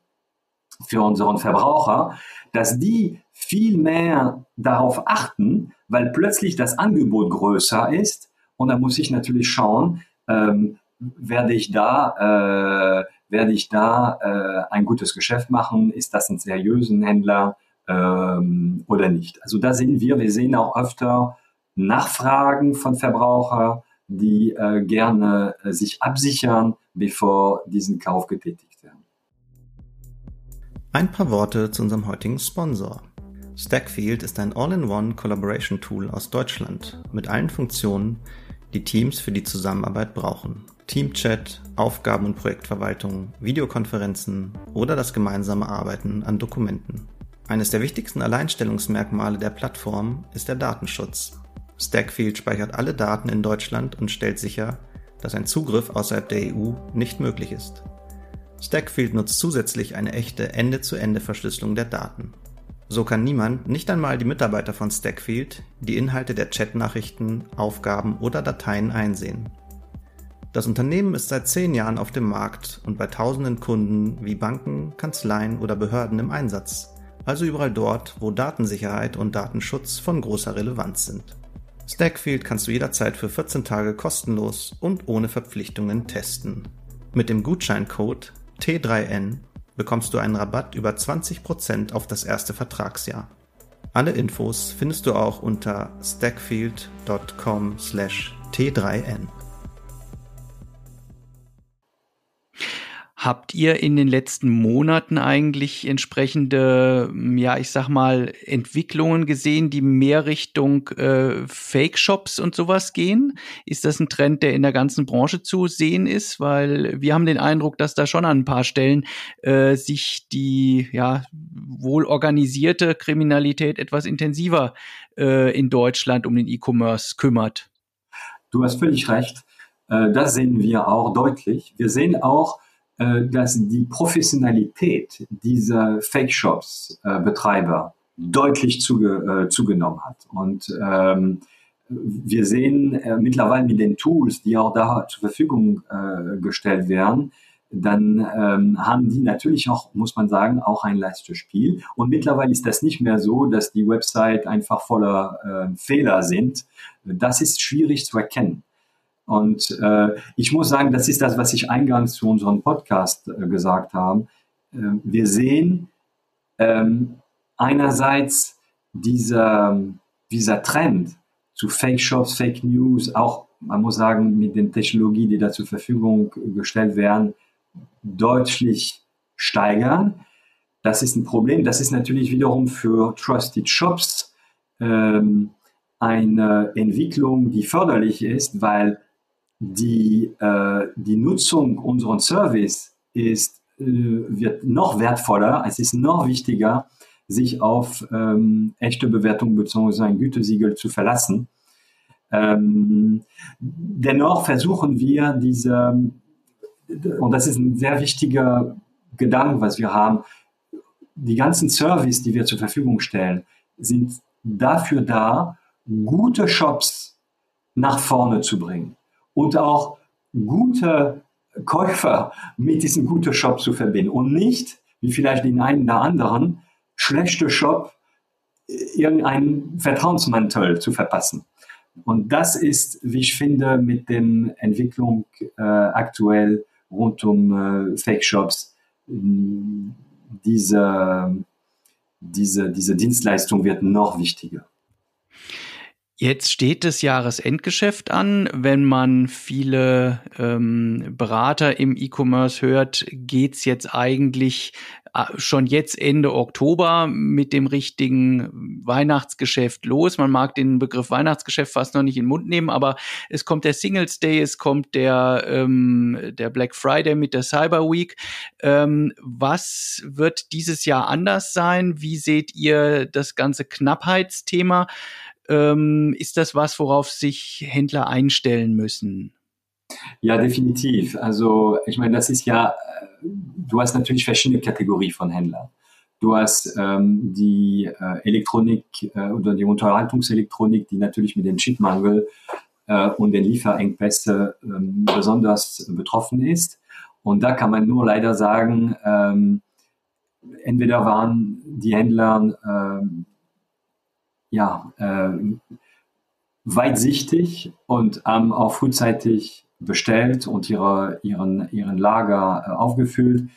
für unseren Verbraucher, dass die viel mehr darauf achten, weil plötzlich das Angebot größer ist. Und da muss ich natürlich schauen, ähm, werde ich da, äh, werde ich da äh, ein gutes Geschäft machen? Ist das ein seriösen Händler? Ähm, oder nicht. Also da sehen wir, wir sehen auch öfter Nachfragen von Verbrauchern, die äh, gerne äh, sich absichern, bevor diesen Kauf getätigt werden. Ein paar Worte zu unserem heutigen Sponsor. Stackfield ist ein All-in-One Collaboration Tool aus Deutschland mit allen Funktionen, die Teams für die Zusammenarbeit brauchen. Teamchat, Aufgaben- und Projektverwaltung, Videokonferenzen oder das gemeinsame Arbeiten an Dokumenten. Eines der wichtigsten Alleinstellungsmerkmale der Plattform ist der Datenschutz. Stackfield speichert alle Daten in Deutschland und stellt sicher, dass ein Zugriff außerhalb der EU nicht möglich ist. Stackfield nutzt zusätzlich eine echte Ende-zu-Ende-Verschlüsselung der Daten. So kann niemand, nicht einmal die Mitarbeiter von Stackfield, die Inhalte der Chatnachrichten, Aufgaben oder Dateien einsehen. Das Unternehmen ist seit zehn Jahren auf dem Markt und bei tausenden Kunden wie Banken, Kanzleien oder Behörden im Einsatz also überall dort, wo Datensicherheit und Datenschutz von großer Relevanz sind. Stackfield kannst du jederzeit für 14 Tage kostenlos und ohne Verpflichtungen testen. Mit dem Gutscheincode T3N bekommst du einen Rabatt über 20% auf das erste Vertragsjahr. Alle Infos findest du auch unter stackfield.com/t3n. Habt ihr in den letzten Monaten eigentlich entsprechende, ja, ich sag mal, Entwicklungen gesehen, die mehr Richtung äh, Fake-Shops und sowas gehen? Ist das ein Trend, der in der ganzen Branche zu sehen ist? Weil wir haben den Eindruck, dass da schon an ein paar Stellen äh, sich die ja wohl organisierte Kriminalität etwas intensiver äh, in Deutschland um den E-Commerce kümmert. Du hast völlig recht. Äh, das sehen wir auch deutlich. Wir sehen auch, dass die Professionalität dieser Fake-Shops-Betreiber äh, deutlich zuge äh, zugenommen hat. Und ähm, wir sehen äh, mittlerweile mit den Tools, die auch da zur Verfügung äh, gestellt werden, dann ähm, haben die natürlich auch, muss man sagen, auch ein leichtes Spiel. Und mittlerweile ist das nicht mehr so, dass die Website einfach voller äh, Fehler sind. Das ist schwierig zu erkennen. Und äh, ich muss sagen, das ist das, was ich eingangs zu unserem Podcast äh, gesagt habe. Äh, wir sehen ähm, einerseits dieser, dieser Trend zu Fake Shops, Fake News, auch man muss sagen, mit den Technologien, die da zur Verfügung gestellt werden, deutlich steigern. Das ist ein Problem. Das ist natürlich wiederum für Trusted Shops ähm, eine Entwicklung, die förderlich ist, weil die, äh, die Nutzung unseres Service ist, äh, wird noch wertvoller, es ist noch wichtiger, sich auf ähm, echte Bewertung bzw. ein Gütesiegel zu verlassen. Ähm, dennoch versuchen wir diese, und das ist ein sehr wichtiger Gedanke, was wir haben, die ganzen Services, die wir zur Verfügung stellen, sind dafür da, gute Shops nach vorne zu bringen und auch gute Käufer mit diesem guten Shop zu verbinden und nicht, wie vielleicht den einen oder anderen, schlechte Shop irgendeinen Vertrauensmantel zu verpassen. Und das ist, wie ich finde, mit der Entwicklung äh, aktuell rund um äh, Fake-Shops, diese, diese, diese Dienstleistung wird noch wichtiger. Jetzt steht das Jahresendgeschäft an. Wenn man viele ähm, Berater im E-Commerce hört, geht's jetzt eigentlich äh, schon jetzt Ende Oktober mit dem richtigen Weihnachtsgeschäft los. Man mag den Begriff Weihnachtsgeschäft fast noch nicht in den Mund nehmen, aber es kommt der Singles Day, es kommt der, ähm, der Black Friday mit der Cyber Week. Ähm, was wird dieses Jahr anders sein? Wie seht ihr das ganze Knappheitsthema? Ähm, ist das was, worauf sich Händler einstellen müssen? Ja, definitiv. Also ich meine, das ist ja, du hast natürlich verschiedene Kategorien von Händlern. Du hast ähm, die äh, Elektronik äh, oder die Unterhaltungselektronik, die natürlich mit dem Chipmangel äh, und den Lieferengpässe ähm, besonders betroffen ist. Und da kann man nur leider sagen, ähm, entweder waren die Händler ähm, ja, äh, weitsichtig und haben auch frühzeitig bestellt und ihre, ihren, ihren Lager äh, aufgefüllt.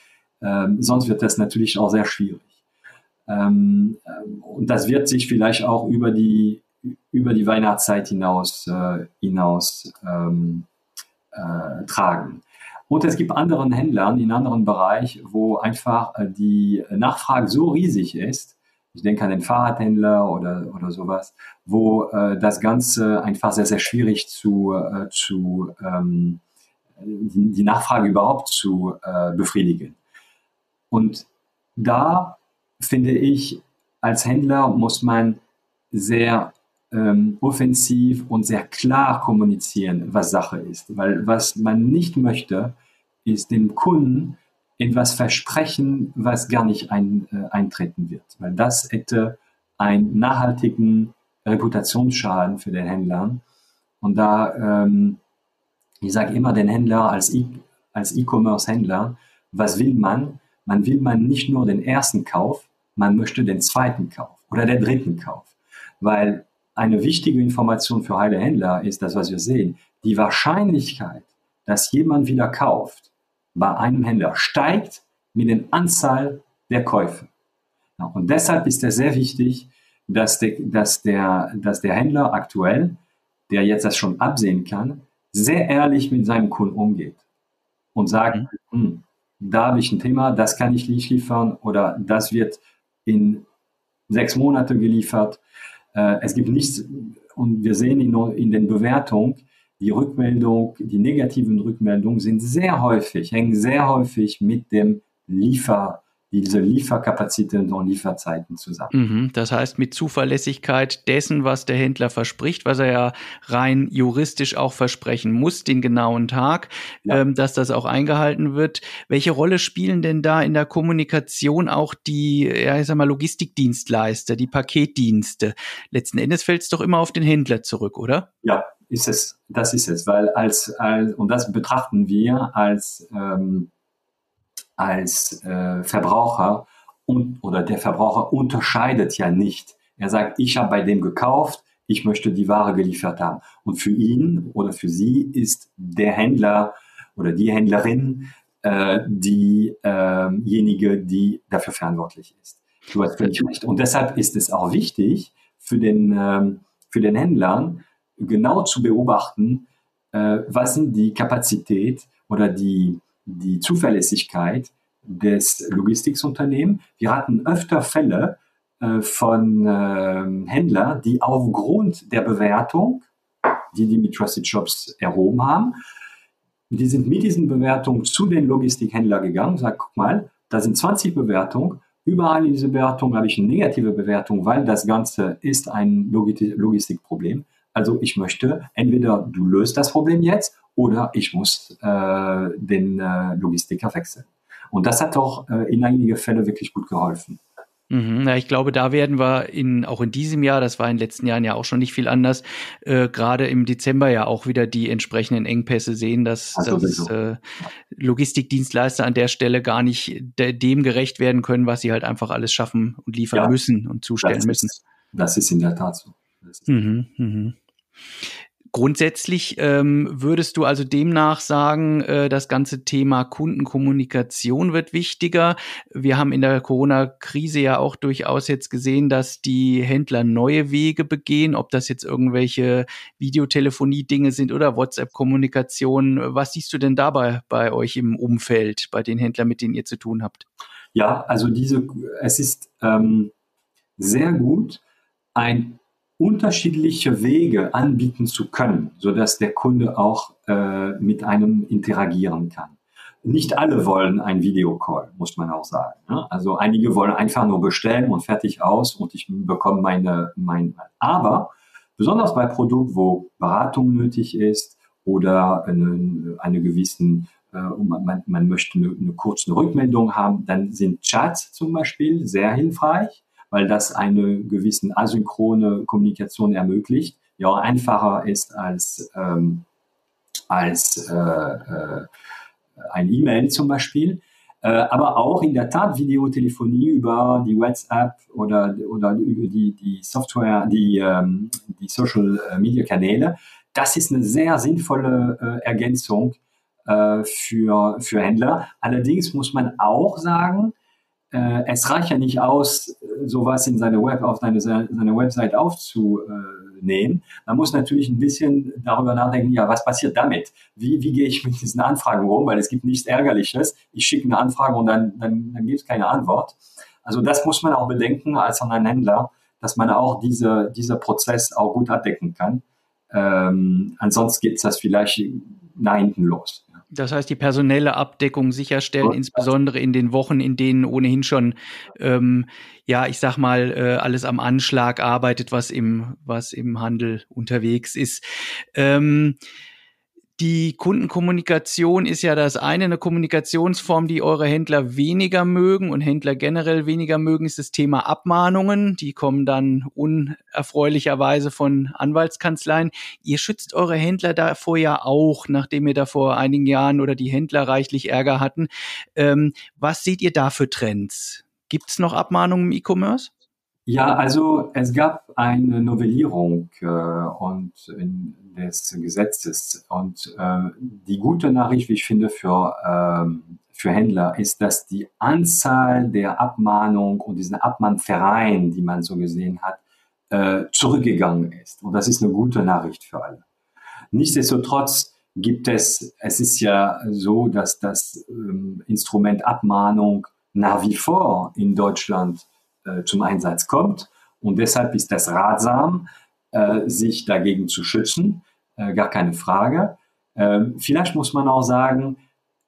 Ähm, sonst wird das natürlich auch sehr schwierig. Ähm, äh, und das wird sich vielleicht auch über die, über die Weihnachtszeit hinaus, äh, hinaus ähm, äh, tragen. Und es gibt anderen Händlern in anderen Bereichen, wo einfach äh, die Nachfrage so riesig ist, ich denke an den Fahrradhändler oder, oder sowas, wo äh, das Ganze einfach sehr, sehr schwierig zu, äh, zu ähm, die, Nachfrage überhaupt zu äh, befriedigen. Und da finde ich, als Händler muss man sehr ähm, offensiv und sehr klar kommunizieren, was Sache ist. Weil was man nicht möchte, ist dem Kunden etwas versprechen, was gar nicht ein, äh, eintreten wird. Weil das hätte einen nachhaltigen Reputationsschaden für den Händler. Und da, ähm, ich sage immer den Händler als e- E-Commerce-Händler, was will man? Man will man nicht nur den ersten Kauf, man möchte den zweiten Kauf oder den dritten Kauf. Weil eine wichtige Information für alle Händler ist das, was wir sehen. Die Wahrscheinlichkeit, dass jemand wieder kauft, bei einem Händler steigt mit der Anzahl der Käufe. Und deshalb ist es sehr wichtig, dass der, dass, der, dass der Händler aktuell, der jetzt das schon absehen kann, sehr ehrlich mit seinem Kunden umgeht und sagt, mhm. hm, da habe ich ein Thema, das kann ich nicht liefern oder das wird in sechs Monate geliefert. Äh, es gibt nichts, und wir sehen in, in den Bewertungen, die Rückmeldung, die negativen Rückmeldungen sind sehr häufig, hängen sehr häufig mit dem Liefer, diese Lieferkapazitäten und Lieferzeiten zusammen. Mhm, das heißt, mit Zuverlässigkeit dessen, was der Händler verspricht, was er ja rein juristisch auch versprechen muss, den genauen Tag, ja. ähm, dass das auch eingehalten wird. Welche Rolle spielen denn da in der Kommunikation auch die, ja, ich sag mal, Logistikdienstleister, die Paketdienste? Letzten Endes fällt es doch immer auf den Händler zurück, oder? Ja, ist es, das ist es, weil als, als und das betrachten wir als, ähm, als äh, Verbraucher und, oder der Verbraucher unterscheidet ja nicht. Er sagt, ich habe bei dem gekauft, ich möchte die Ware geliefert haben. Und für ihn oder für sie ist der Händler oder die Händlerin äh, diejenige, äh die dafür verantwortlich ist. Du hast völlig recht. Und deshalb ist es auch wichtig für den, ähm, für den Händlern, genau zu beobachten, äh, was sind die Kapazität oder die, die Zuverlässigkeit des Logistiksunternehmens. Wir hatten öfter Fälle äh, von äh, Händlern, die aufgrund der Bewertung, die die mit Trusted Shops erhoben haben, die sind mit diesen Bewertungen zu den Logistikhändlern gegangen und sagen, guck mal, da sind 20 Bewertungen, überall in dieser Bewertung habe ich eine negative Bewertung, weil das Ganze ist ein Logistikproblem. Also ich möchte, entweder du löst das Problem jetzt oder ich muss äh, den äh, Logistiker wechseln. Und das hat auch äh, in einigen Fällen wirklich gut geholfen. Mhm, ja, ich glaube, da werden wir in, auch in diesem Jahr, das war in den letzten Jahren ja auch schon nicht viel anders, äh, gerade im Dezember ja auch wieder die entsprechenden Engpässe sehen, dass, also dass äh, Logistikdienstleister an der Stelle gar nicht de dem gerecht werden können, was sie halt einfach alles schaffen und liefern ja, müssen und zustellen das müssen. Ist, das ist in der Tat so. Mhm, mhm. Grundsätzlich ähm, würdest du also demnach sagen, äh, das ganze Thema Kundenkommunikation wird wichtiger. Wir haben in der Corona-Krise ja auch durchaus jetzt gesehen, dass die Händler neue Wege begehen, ob das jetzt irgendwelche Videotelefonie-Dinge sind oder WhatsApp-Kommunikation. Was siehst du denn dabei bei euch im Umfeld, bei den Händlern, mit denen ihr zu tun habt? Ja, also diese, es ist ähm, sehr gut, ein unterschiedliche Wege anbieten zu können, so dass der Kunde auch äh, mit einem interagieren kann. Nicht alle wollen ein Videocall, muss man auch sagen. Ne? Also einige wollen einfach nur bestellen und fertig aus und ich bekomme meine, mein, aber besonders bei Produkten, wo Beratung nötig ist oder eine, eine gewissen äh, man, man möchte eine, eine kurze Rückmeldung haben, dann sind Chats zum Beispiel sehr hilfreich weil das eine gewissen asynchrone Kommunikation ermöglicht, ja einfacher ist als, ähm, als äh, äh, ein E-Mail zum Beispiel. Äh, aber auch in der Tat Videotelefonie über die WhatsApp oder, oder über die, die Software, die, ähm, die Social Media Kanäle. Das ist eine sehr sinnvolle äh, Ergänzung äh, für, für Händler. Allerdings muss man auch sagen, äh, es reicht ja nicht aus, sowas in seine Web, auf seine, seine Website aufzunehmen. Man muss natürlich ein bisschen darüber nachdenken, ja, was passiert damit? Wie, wie gehe ich mit diesen Anfragen um? Weil es gibt nichts Ärgerliches. Ich schicke eine Anfrage und dann, dann, dann gibt es keine Antwort. Also das muss man auch bedenken als Online-Händler, dass man auch diese, dieser Prozess auch gut abdecken kann. Ähm, ansonsten geht das vielleicht nach hinten los. Das heißt, die personelle Abdeckung sicherstellen, insbesondere in den Wochen, in denen ohnehin schon, ähm, ja, ich sag mal, äh, alles am Anschlag arbeitet, was im, was im Handel unterwegs ist. Ähm, die Kundenkommunikation ist ja das eine, eine Kommunikationsform, die eure Händler weniger mögen und Händler generell weniger mögen, ist das Thema Abmahnungen. Die kommen dann unerfreulicherweise von Anwaltskanzleien. Ihr schützt eure Händler davor ja auch, nachdem ihr da vor einigen Jahren oder die Händler reichlich Ärger hatten. Ähm, was seht ihr da für Trends? Gibt es noch Abmahnungen im E-Commerce? Ja, also es gab eine Novellierung äh, und des Gesetzes und äh, die gute Nachricht, wie ich finde, für, äh, für Händler ist, dass die Anzahl der Abmahnungen und diesen Abmahnvereinen, die man so gesehen hat, äh, zurückgegangen ist. Und das ist eine gute Nachricht für alle. Nichtsdestotrotz gibt es, es ist ja so, dass das ähm, Instrument Abmahnung nach wie vor in Deutschland äh, zum Einsatz kommt. Und deshalb ist das ratsam, äh, sich dagegen zu schützen, äh, gar keine Frage. Ähm, vielleicht muss man auch sagen,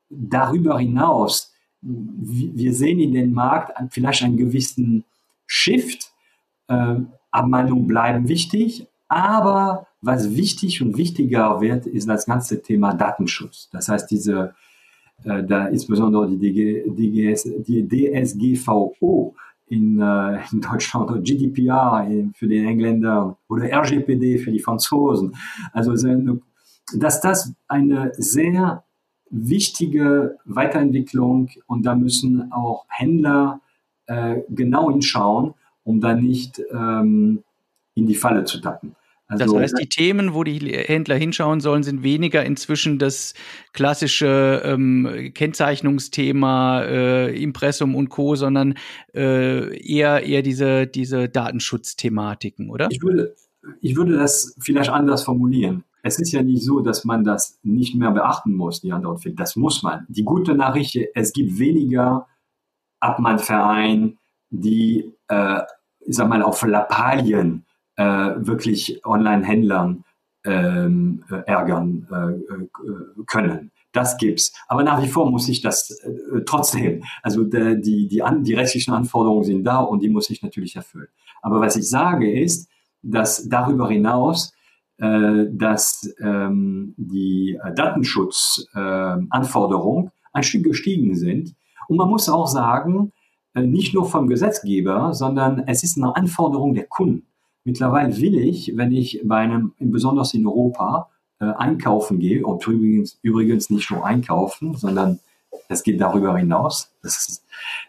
darüber hinaus, wir sehen in den Markt vielleicht einen gewissen Shift. Äh, Abmahnungen bleiben wichtig, aber was wichtig und wichtiger wird, ist das ganze Thema Datenschutz. Das heißt, diese, da insbesondere die, die DSGVO, in, äh, in Deutschland oder GDPR für die Engländer oder RGPD für die Franzosen. Also dass das eine sehr wichtige Weiterentwicklung und da müssen auch Händler äh, genau hinschauen, um da nicht ähm, in die Falle zu tappen. Also, das heißt, die Themen, wo die Händler hinschauen sollen, sind weniger inzwischen das klassische ähm, Kennzeichnungsthema, äh, Impressum und Co., sondern äh, eher eher diese diese Datenschutzthematiken, oder? Ich würde ich würde das vielleicht anders formulieren. Es ist ja nicht so, dass man das nicht mehr beachten muss, die Antwort findet. Das muss man. Die gute Nachricht, es gibt weniger Abmahnvereine, die, äh, ich sag mal, auf Lappalien äh, wirklich Online-Händlern ähm, äh, ärgern äh, äh, können. Das gibt's. Aber nach wie vor muss ich das äh, trotzdem. Also der, die, die, an, die rechtlichen Anforderungen sind da und die muss ich natürlich erfüllen. Aber was ich sage ist, dass darüber hinaus, äh, dass ähm, die Datenschutzanforderungen äh, ein Stück gestiegen sind. Und man muss auch sagen, äh, nicht nur vom Gesetzgeber, sondern es ist eine Anforderung der Kunden. Mittlerweile will ich, wenn ich bei einem, besonders in Europa, äh, einkaufen gehe, und übrigens, übrigens nicht nur einkaufen, sondern es geht darüber hinaus. Das ist,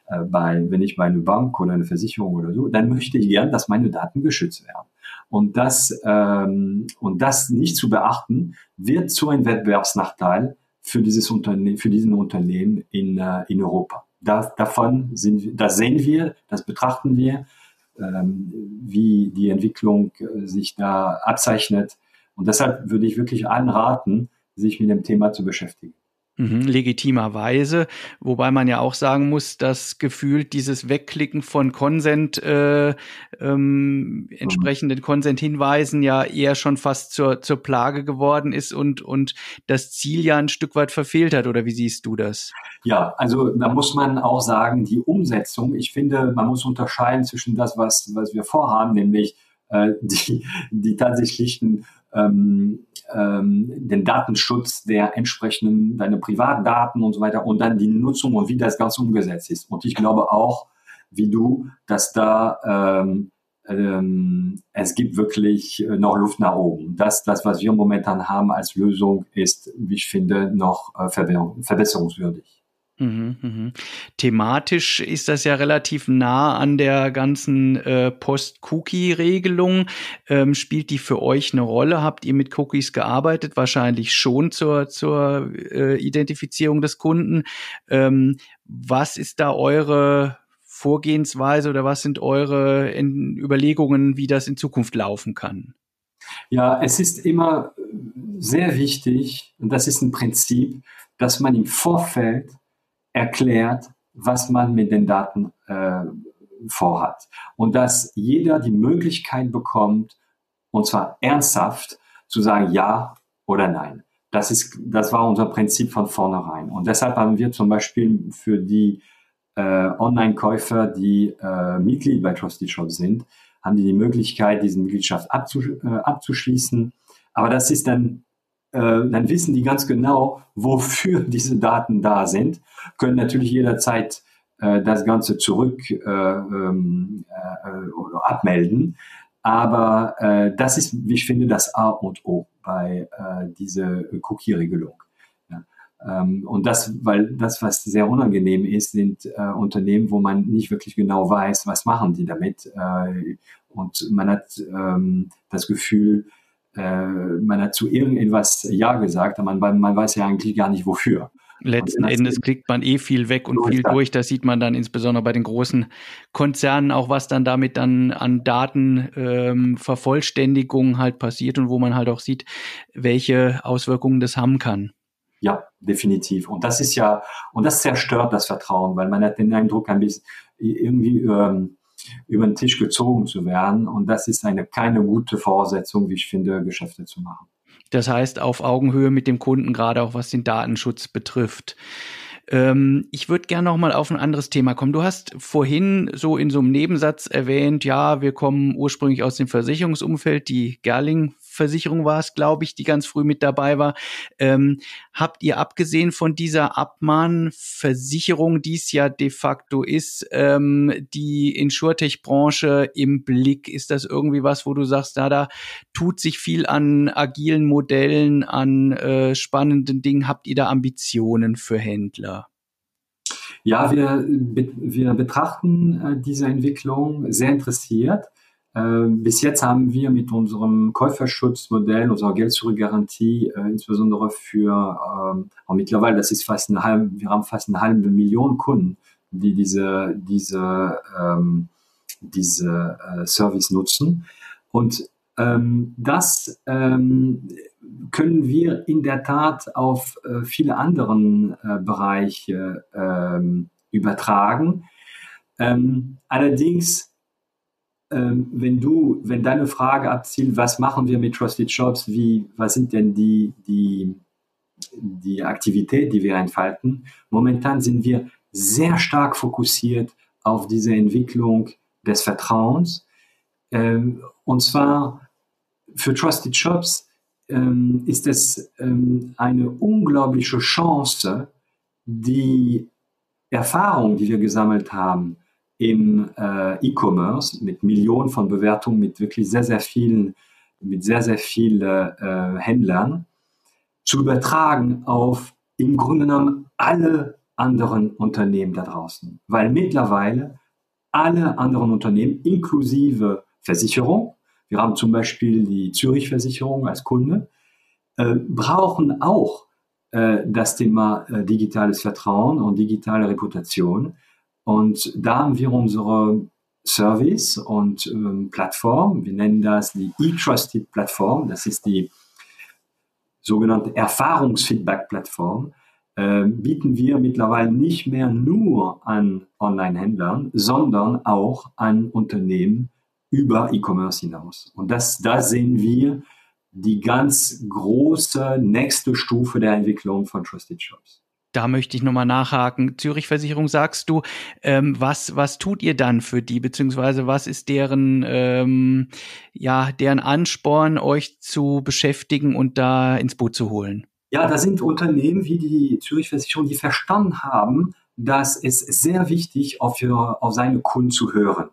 äh, bei, wenn ich bei einer Bank oder einer Versicherung oder so, dann möchte ich gern, dass meine Daten geschützt werden. Und das, ähm, und das nicht zu beachten, wird zu einem Wettbewerbsnachteil für dieses Unternehmen, für diesen Unternehmen in, äh, in Europa. Da, davon sind, das sehen wir, das betrachten wir, wie die Entwicklung äh, sich da abzeichnet. Und deshalb würde ich wirklich anraten, sich mit dem Thema zu beschäftigen. Mhm, legitimerweise, wobei man ja auch sagen muss, dass gefühlt dieses Wegklicken von Consent, äh, ähm, entsprechenden Consent-Hinweisen ja eher schon fast zur, zur Plage geworden ist und, und das Ziel ja ein Stück weit verfehlt hat. Oder wie siehst du das? Ja, also da muss man auch sagen, die Umsetzung, ich finde, man muss unterscheiden zwischen das, was, was wir vorhaben, nämlich äh, die, die tatsächlichen ähm, ähm, den Datenschutz der entsprechenden, deine Privatdaten und so weiter und dann die Nutzung und wie das Ganze umgesetzt ist. Und ich glaube auch, wie du, dass da ähm, ähm, es gibt wirklich äh, noch Luft nach oben. Das, das, was wir momentan haben als Lösung, ist, wie ich finde, noch äh, verbesserungswürdig. Mhm, mhm. Thematisch ist das ja relativ nah an der ganzen äh, Post-Cookie-Regelung. Ähm, spielt die für euch eine Rolle? Habt ihr mit Cookies gearbeitet? Wahrscheinlich schon zur, zur äh, Identifizierung des Kunden. Ähm, was ist da eure Vorgehensweise oder was sind eure in Überlegungen, wie das in Zukunft laufen kann? Ja, es ist immer sehr wichtig, und das ist ein Prinzip, dass man im Vorfeld erklärt, was man mit den Daten äh, vorhat. Und dass jeder die Möglichkeit bekommt, und zwar ernsthaft, zu sagen Ja oder Nein. Das, ist, das war unser Prinzip von vornherein. Und deshalb haben wir zum Beispiel für die äh, Online-Käufer, die äh, Mitglied bei Trusted Shop sind, haben die die Möglichkeit, diese Mitgliedschaft abzusch äh, abzuschließen. Aber das ist dann dann wissen die ganz genau, wofür diese Daten da sind, können natürlich jederzeit äh, das Ganze zurück äh, ähm, äh, oder abmelden. Aber äh, das ist, wie ich finde, das A und O bei äh, dieser Cookie-Regelung. Ähm, und das, weil das, was sehr unangenehm ist, sind äh, Unternehmen, wo man nicht wirklich genau weiß, was machen die damit. Äh, und man hat ähm, das Gefühl, äh, man hat zu irgendetwas Ja gesagt, aber man, man weiß ja eigentlich gar nicht wofür. Letzten Endes klickt man eh viel weg und viel durch. Das sieht man dann insbesondere bei den großen Konzernen auch, was dann damit dann an Datenvervollständigung ähm, halt passiert und wo man halt auch sieht, welche Auswirkungen das haben kann. Ja, definitiv. Und das ist ja, und das zerstört das Vertrauen, weil man hat den Eindruck, ein bisschen irgendwie ähm, über den Tisch gezogen zu werden. Und das ist eine keine gute Voraussetzung, wie ich finde, Geschäfte zu machen. Das heißt, auf Augenhöhe mit dem Kunden, gerade auch was den Datenschutz betrifft. Ähm, ich würde gerne noch mal auf ein anderes Thema kommen. Du hast vorhin so in so einem Nebensatz erwähnt, ja, wir kommen ursprünglich aus dem Versicherungsumfeld. Die Gerling Versicherung war es, glaube ich, die ganz früh mit dabei war. Ähm, habt ihr abgesehen von dieser Abmahnversicherung, die es ja de facto ist, ähm, die Insurtech-Branche im Blick? Ist das irgendwie was, wo du sagst, da, da tut sich viel an agilen Modellen, an äh, spannenden Dingen? Habt ihr da Ambitionen für Händler? Ja, wir, wir betrachten äh, diese Entwicklung sehr interessiert. Äh, bis jetzt haben wir mit unserem Käuferschutzmodell, unserer Geld-Zurück-Garantie, äh, insbesondere für, ähm, auch mittlerweile, das ist fast eine halbe, wir haben fast eine halbe Million Kunden, die diese, diese, ähm, diese äh, Service nutzen. Und ähm, das ähm, können wir in der Tat auf äh, viele anderen äh, Bereiche ähm, übertragen. Ähm, allerdings wenn du, wenn deine Frage abzielt, was machen wir mit Trusted Shops, wie, was sind denn die, die, die Aktivität, die wir entfalten? Momentan sind wir sehr stark fokussiert auf diese Entwicklung des Vertrauens. Ähm, und zwar für Trusted Shops ähm, ist es ähm, eine unglaubliche Chance, die Erfahrung, die wir gesammelt haben, im äh, E-Commerce mit Millionen von Bewertungen, mit wirklich sehr, sehr vielen, mit sehr, sehr vielen äh, Händlern zu übertragen auf im Grunde genommen alle anderen Unternehmen da draußen. Weil mittlerweile alle anderen Unternehmen, inklusive Versicherung, wir haben zum Beispiel die Zürich-Versicherung als Kunde, äh, brauchen auch äh, das Thema äh, digitales Vertrauen und digitale Reputation. Und da haben wir unsere Service und ähm, Plattform. Wir nennen das die E-Trusted-Plattform. Das ist die sogenannte Erfahrungsfeedback-Plattform. Äh, bieten wir mittlerweile nicht mehr nur an Online-Händlern, sondern auch an Unternehmen über E-Commerce hinaus. Und das, da sehen wir die ganz große nächste Stufe der Entwicklung von Trusted Shops. Da möchte ich nochmal nachhaken. Zürich Versicherung sagst du, ähm, was, was tut ihr dann für die, beziehungsweise was ist deren, ähm, ja, deren Ansporn, euch zu beschäftigen und da ins Boot zu holen? Ja, da sind Unternehmen wie die Zürich Versicherung, die verstanden haben, dass es sehr wichtig auf, ihre, auf seine Kunden zu hören.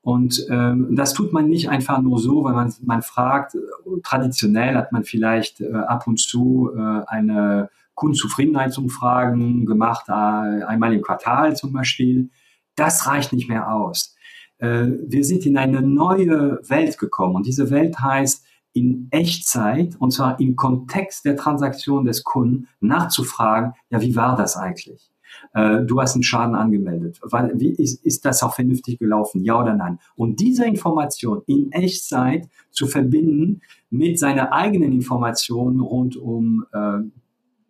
Und ähm, das tut man nicht einfach nur so, weil man, man fragt, traditionell hat man vielleicht äh, ab und zu äh, eine Kundenzufriedenheitsumfragen gemacht, äh, einmal im Quartal zum Beispiel. Das reicht nicht mehr aus. Äh, wir sind in eine neue Welt gekommen und diese Welt heißt, in Echtzeit und zwar im Kontext der Transaktion des Kunden nachzufragen, ja, wie war das eigentlich? Äh, du hast einen Schaden angemeldet. Ist, das auch vernünftig gelaufen? Ja oder nein? Und diese Information in Echtzeit zu verbinden mit seiner eigenen Information rund um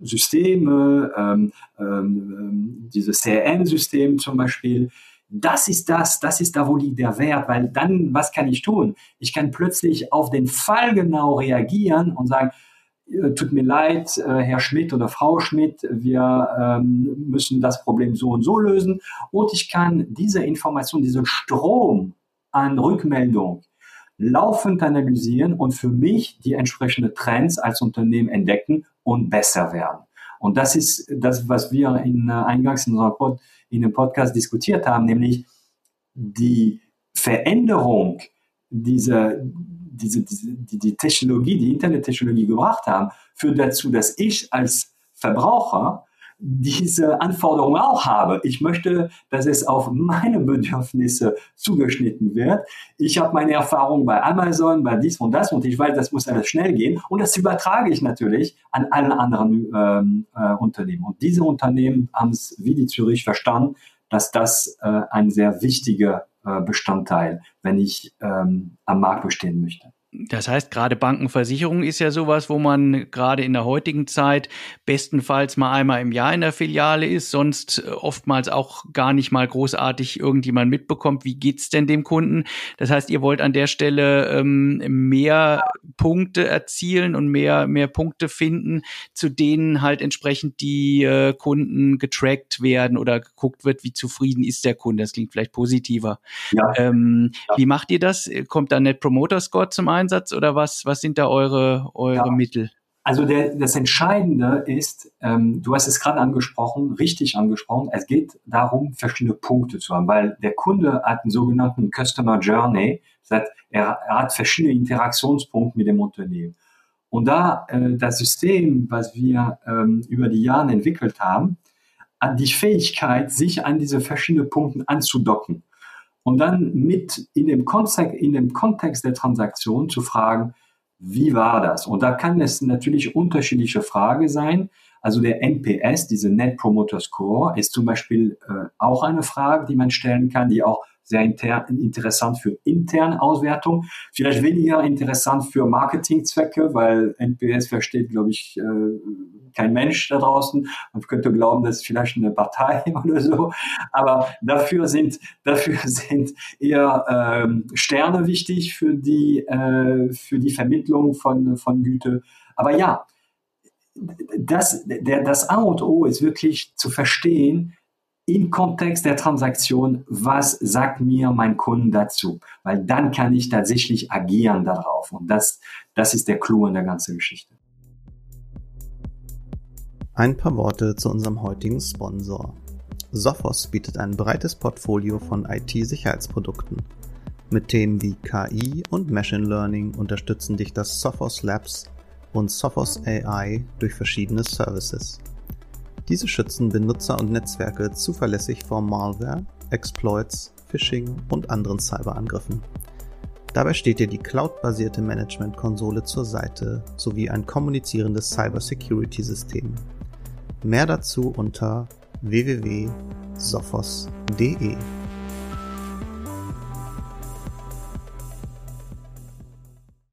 Systeme, ähm, ähm, diese CRM-System zum Beispiel, das ist das, das ist da, wo liegt der Wert, weil dann, was kann ich tun? Ich kann plötzlich auf den Fall genau reagieren und sagen, äh, tut mir leid, äh, Herr Schmidt oder Frau Schmidt, wir ähm, müssen das Problem so und so lösen. Und ich kann diese Information, diesen Strom an Rückmeldung laufend analysieren und für mich die entsprechenden Trends als Unternehmen entdecken und besser werden. Und das ist das, was wir in, äh, eingangs in, Pod, in dem Podcast diskutiert haben, nämlich die Veränderung dieser, diese, diese, die, die Technologie, die Internettechnologie gebracht haben, führt dazu, dass ich als Verbraucher diese Anforderungen auch habe. Ich möchte, dass es auf meine Bedürfnisse zugeschnitten wird. Ich habe meine Erfahrungen bei Amazon, bei dies und das und ich weiß, das muss alles schnell gehen und das übertrage ich natürlich an alle anderen ähm, äh, Unternehmen. Und diese Unternehmen haben es wie die Zürich verstanden, dass das äh, ein sehr wichtiger äh, Bestandteil, wenn ich ähm, am Markt bestehen möchte. Das heißt, gerade Bankenversicherung ist ja sowas, wo man gerade in der heutigen Zeit bestenfalls mal einmal im Jahr in der Filiale ist, sonst äh, oftmals auch gar nicht mal großartig irgendjemand mitbekommt, wie geht's denn dem Kunden. Das heißt, ihr wollt an der Stelle ähm, mehr Punkte erzielen und mehr, mehr Punkte finden, zu denen halt entsprechend die äh, Kunden getrackt werden oder geguckt wird, wie zufrieden ist der Kunde. Das klingt vielleicht positiver. Ja. Ähm, ja. Wie macht ihr das? Kommt da Net Promoter Score zum einen? Einsatz oder was, was sind da eure, eure ja. Mittel? Also der, das Entscheidende ist, ähm, du hast es gerade angesprochen, richtig angesprochen, es geht darum, verschiedene Punkte zu haben, weil der Kunde hat einen sogenannten Customer Journey, das heißt, er, er hat verschiedene Interaktionspunkte mit dem Unternehmen. Und da äh, das System, was wir ähm, über die Jahre entwickelt haben, hat die Fähigkeit, sich an diese verschiedenen Punkte anzudocken und dann mit in dem, Kontext, in dem Kontext der Transaktion zu fragen, wie war das? Und da kann es natürlich unterschiedliche Fragen sein. Also der NPS, diese Net Promoter Score, ist zum Beispiel äh, auch eine Frage, die man stellen kann, die auch sehr inter interessant für interne Auswertung, vielleicht weniger interessant für Marketingzwecke, weil NPS versteht, glaube ich, äh, kein Mensch da draußen. Man könnte glauben, das ist vielleicht eine Partei oder so. Aber dafür sind, dafür sind eher ähm, Sterne wichtig für die, äh, für die Vermittlung von, von Güte. Aber ja, das, der, das A und O ist wirklich zu verstehen, im Kontext der Transaktion, was sagt mir mein Kunde dazu? Weil dann kann ich tatsächlich agieren darauf. Und das, das ist der Clou in der ganzen Geschichte. Ein paar Worte zu unserem heutigen Sponsor. Sophos bietet ein breites Portfolio von IT-Sicherheitsprodukten. Mit Themen wie KI und Machine Learning unterstützen dich das Sophos Labs und Sophos AI durch verschiedene Services. Diese schützen Benutzer und Netzwerke zuverlässig vor Malware, Exploits, Phishing und anderen Cyberangriffen. Dabei steht dir die cloud-basierte Management-Konsole zur Seite sowie ein kommunizierendes Cybersecurity-System. Mehr dazu unter www.sophos.de.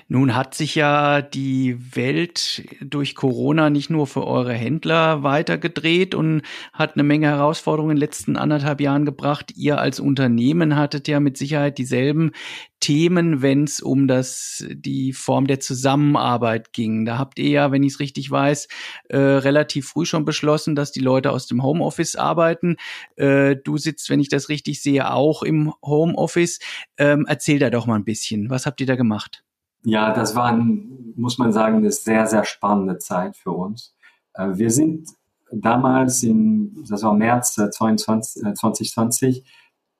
Nun hat sich ja die Welt durch Corona nicht nur für eure Händler weitergedreht und hat eine Menge Herausforderungen in den letzten anderthalb Jahren gebracht. Ihr als Unternehmen hattet ja mit Sicherheit dieselben Themen, wenn es um das die Form der Zusammenarbeit ging. Da habt ihr ja, wenn ich es richtig weiß, äh, relativ früh schon beschlossen, dass die Leute aus dem Homeoffice arbeiten. Äh, du sitzt, wenn ich das richtig sehe, auch im Homeoffice. Ähm, erzähl da doch mal ein bisschen. Was habt ihr da gemacht? Ja, das war, muss man sagen, eine sehr, sehr spannende Zeit für uns. Äh, wir sind damals in, das war März 22, 2020,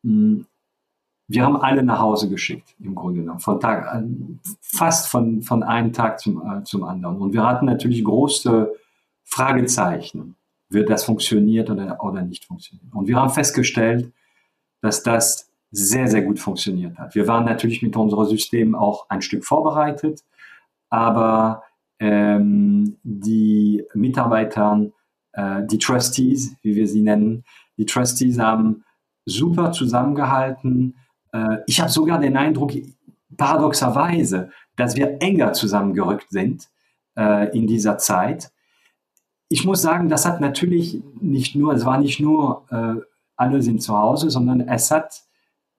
wir haben alle nach Hause geschickt, im Grunde genommen, von Tag, fast von, von einem Tag zum, äh, zum anderen. Und wir hatten natürlich große Fragezeichen. Wird das funktioniert oder, oder nicht funktionieren? Und wir haben festgestellt, dass das sehr, sehr gut funktioniert hat. Wir waren natürlich mit unserem System auch ein Stück vorbereitet, aber ähm, die Mitarbeiter, äh, die Trustees, wie wir sie nennen, die Trustees haben super zusammengehalten. Äh, ich habe sogar den Eindruck, paradoxerweise, dass wir enger zusammengerückt sind äh, in dieser Zeit. Ich muss sagen, das hat natürlich nicht nur, es war nicht nur, äh, alle sind zu Hause, sondern es hat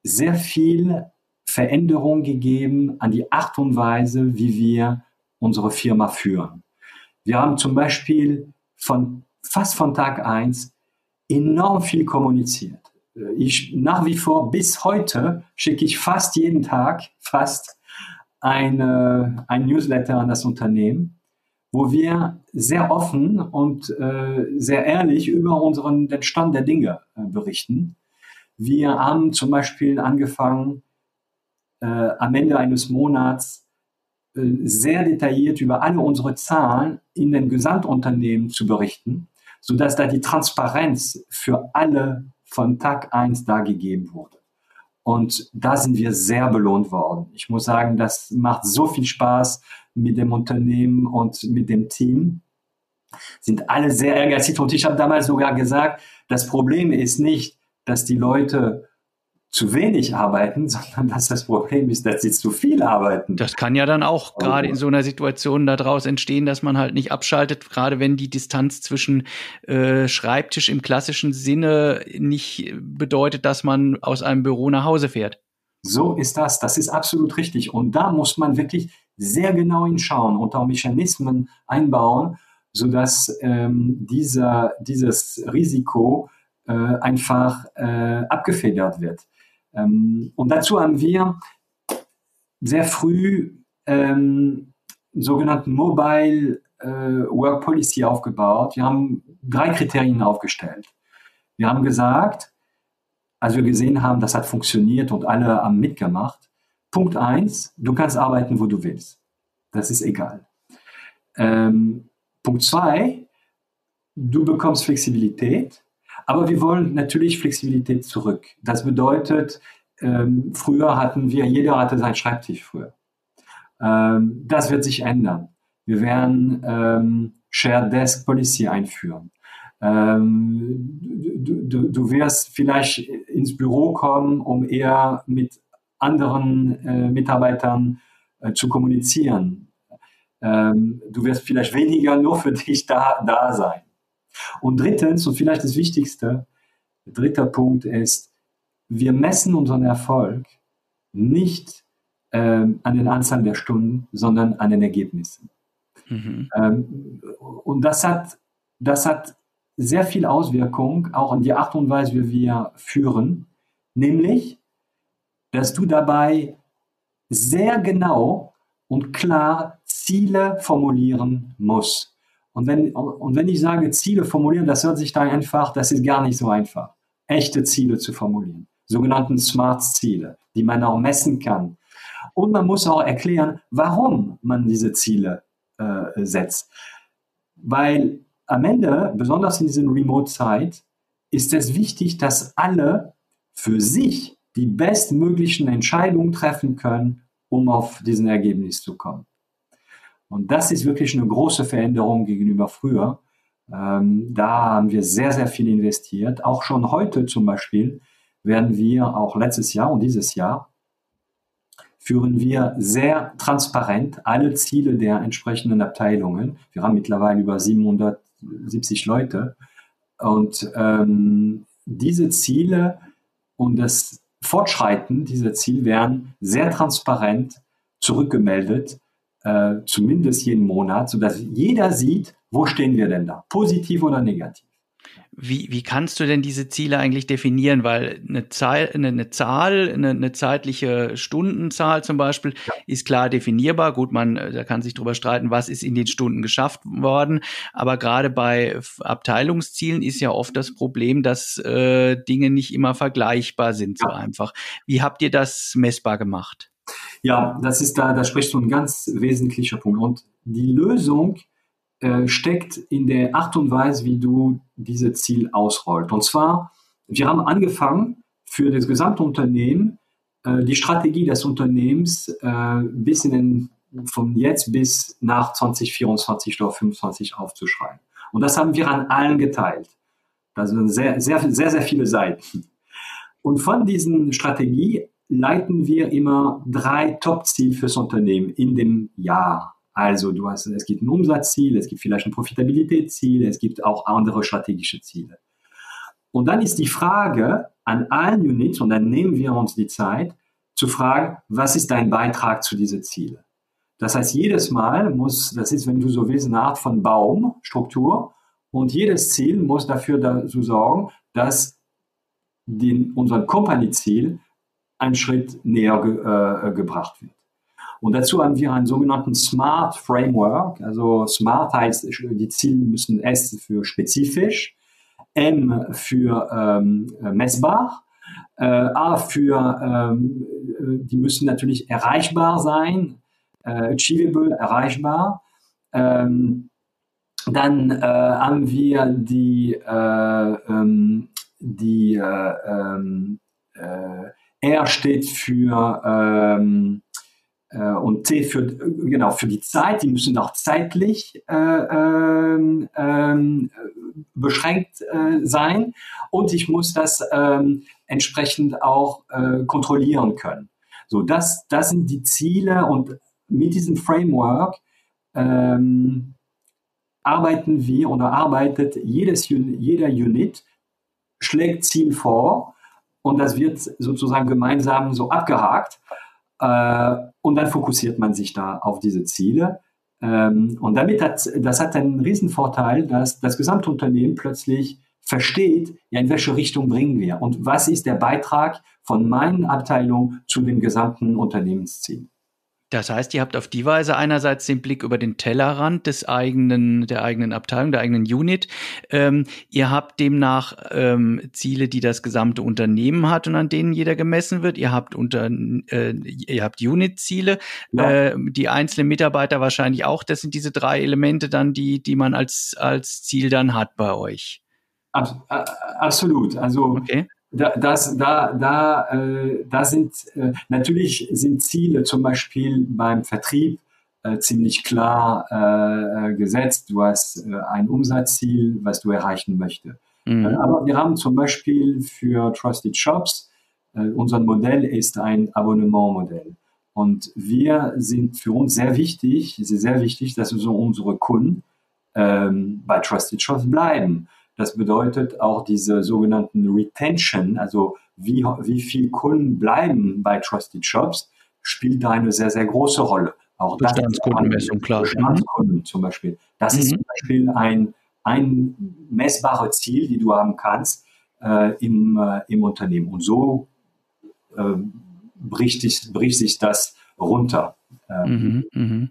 sehr viel Veränderung gegeben an die Art und Weise, wie wir unsere Firma führen. Wir haben zum Beispiel von fast von Tag eins enorm viel kommuniziert. Ich nach wie vor bis heute schicke ich fast jeden Tag fast eine, ein Newsletter an das Unternehmen, wo wir sehr offen und äh, sehr ehrlich über unseren den Stand der Dinge äh, berichten. Wir haben zum Beispiel angefangen, äh, am Ende eines Monats äh, sehr detailliert über alle unsere Zahlen in den Gesamtunternehmen zu berichten, sodass da die Transparenz für alle von Tag eins da gegeben wurde. Und da sind wir sehr belohnt worden. Ich muss sagen, das macht so viel Spaß mit dem Unternehmen und mit dem Team. Sind alle sehr ehrgeizig. Und ich habe damals sogar gesagt, das Problem ist nicht, dass die Leute zu wenig arbeiten, sondern dass das Problem ist, dass sie zu viel arbeiten. Das kann ja dann auch oh. gerade in so einer Situation daraus entstehen, dass man halt nicht abschaltet, gerade wenn die Distanz zwischen äh, Schreibtisch im klassischen Sinne nicht bedeutet, dass man aus einem Büro nach Hause fährt. So ist das. Das ist absolut richtig. Und da muss man wirklich sehr genau hinschauen und auch Mechanismen einbauen, sodass ähm, dieser, dieses Risiko äh, einfach äh, abgefedert wird. Ähm, und dazu haben wir sehr früh ähm, sogenannten Mobile äh, Work Policy aufgebaut. Wir haben drei Kriterien aufgestellt. Wir haben gesagt, als wir gesehen haben, das hat funktioniert und alle haben mitgemacht, Punkt eins, du kannst arbeiten, wo du willst. Das ist egal. Ähm, Punkt zwei, du bekommst Flexibilität. Aber wir wollen natürlich Flexibilität zurück. Das bedeutet, ähm, früher hatten wir, jeder hatte seinen Schreibtisch früher. Ähm, das wird sich ändern. Wir werden ähm, Shared Desk Policy einführen. Ähm, du, du, du wirst vielleicht ins Büro kommen, um eher mit anderen äh, Mitarbeitern äh, zu kommunizieren. Ähm, du wirst vielleicht weniger nur für dich da, da sein. Und drittens, und vielleicht das Wichtigste, dritter Punkt ist, wir messen unseren Erfolg nicht ähm, an den Anzahl der Stunden, sondern an den Ergebnissen. Mhm. Ähm, und das hat, das hat sehr viel Auswirkung auch an die Art und Weise, wie wir führen, nämlich, dass du dabei sehr genau und klar Ziele formulieren musst. Und wenn, und wenn ich sage Ziele formulieren, das hört sich da einfach, das ist gar nicht so einfach. echte Ziele zu formulieren, sogenannten Smart-Ziele, die man auch messen kann. Und man muss auch erklären, warum man diese Ziele äh, setzt. Weil am Ende, besonders in dieser Remote-Zeit, ist es wichtig, dass alle für sich die bestmöglichen Entscheidungen treffen können, um auf diesen Ergebnis zu kommen. Und das ist wirklich eine große Veränderung gegenüber früher. Ähm, da haben wir sehr, sehr viel investiert. Auch schon heute zum Beispiel werden wir auch letztes Jahr und dieses Jahr führen wir sehr transparent alle Ziele der entsprechenden Abteilungen. Wir haben mittlerweile über 770 Leute. Und ähm, diese Ziele und das Fortschreiten dieser Ziele werden sehr transparent zurückgemeldet, äh, zumindest jeden Monat, sodass jeder sieht, wo stehen wir denn da, positiv oder negativ. Wie, wie kannst du denn diese Ziele eigentlich definieren? Weil eine Zahl, eine, eine Zahl, eine, eine zeitliche Stundenzahl zum Beispiel ja. ist klar definierbar. Gut, man, da kann sich drüber streiten, was ist in den Stunden geschafft worden. Aber gerade bei Abteilungszielen ist ja oft das Problem, dass äh, Dinge nicht immer vergleichbar sind, so einfach. Wie habt ihr das messbar gemacht? Ja, das ist da, da sprichst du ein ganz wesentlicher Punkt. Und die Lösung äh, steckt in der Art und Weise, wie du dieses Ziel ausrollt. Und zwar, wir haben angefangen, für das gesamte Unternehmen äh, die Strategie des Unternehmens äh, bis in den, von jetzt bis nach 2024 oder 2025 aufzuschreiben. Und das haben wir an allen geteilt. Das sind sehr, sehr, sehr, sehr viele Seiten. Und von diesen Strategie leiten wir immer drei Top-Ziele fürs Unternehmen in dem Jahr also du hast, es gibt ein Umsatzziel, es gibt vielleicht ein Profitabilitätsziel, es gibt auch andere strategische Ziele. Und dann ist die Frage an allen Units, und dann nehmen wir uns die Zeit, zu fragen, was ist dein Beitrag zu diesen Zielen? Das heißt, jedes Mal muss, das ist, wenn du so willst, eine Art von Baumstruktur, und jedes Ziel muss dafür dazu sorgen, dass den, unser Company-Ziel einen Schritt näher ge, äh, gebracht wird. Und dazu haben wir einen sogenannten Smart Framework. Also Smart heißt, die Ziele müssen S für spezifisch, M für ähm, messbar, äh, A für, ähm, die müssen natürlich erreichbar sein, äh, achievable, erreichbar. Ähm, dann äh, haben wir die, äh, ähm, die äh, ähm, äh, R steht für ähm, äh, und T für, genau, für die Zeit, die müssen auch zeitlich äh, ähm, ähm, beschränkt äh, sein. Und ich muss das ähm, entsprechend auch äh, kontrollieren können. So, das, das sind die Ziele. Und mit diesem Framework ähm, arbeiten wir oder arbeitet jedes, jeder Unit, schlägt Ziel vor und das wird sozusagen gemeinsam so abgehakt. Äh, und dann fokussiert man sich da auf diese Ziele. Ähm, und damit hat, das hat einen Riesenvorteil, dass das gesamte Unternehmen plötzlich versteht, ja, in welche Richtung bringen wir und was ist der Beitrag von meinen Abteilungen zu dem gesamten Unternehmensziel. Das heißt, ihr habt auf die Weise einerseits den Blick über den Tellerrand des eigenen, der eigenen Abteilung, der eigenen Unit. Ähm, ihr habt demnach ähm, Ziele, die das gesamte Unternehmen hat und an denen jeder gemessen wird. Ihr habt unter, äh, ihr habt Unit-Ziele, ja. äh, die einzelnen Mitarbeiter wahrscheinlich auch. Das sind diese drei Elemente dann, die, die man als, als Ziel dann hat bei euch. Absolut. Also okay da, das, da, da, äh, da sind äh, natürlich sind Ziele zum Beispiel beim Vertrieb äh, ziemlich klar äh, gesetzt. Du hast äh, ein Umsatzziel, was du erreichen möchtest. Mhm. Äh, aber wir haben zum Beispiel für Trusted Shops, äh, unser Modell ist ein Abonnementmodell. Und wir sind für uns sehr wichtig, es ist sehr wichtig, dass unsere Kunden ähm, bei Trusted Shops bleiben. Das bedeutet auch diese sogenannten Retention, also wie, wie viel Kunden bleiben bei Trusted Shops, spielt da eine sehr, sehr große Rolle. Auch Bestandskundenmessung, klar. Bestandskunden zum Beispiel. Das mhm. ist zum Beispiel ein, ein messbares Ziel, die du haben kannst äh, im, äh, im Unternehmen. Und so äh, bricht, sich, bricht sich das runter. Ähm, mhm, mh.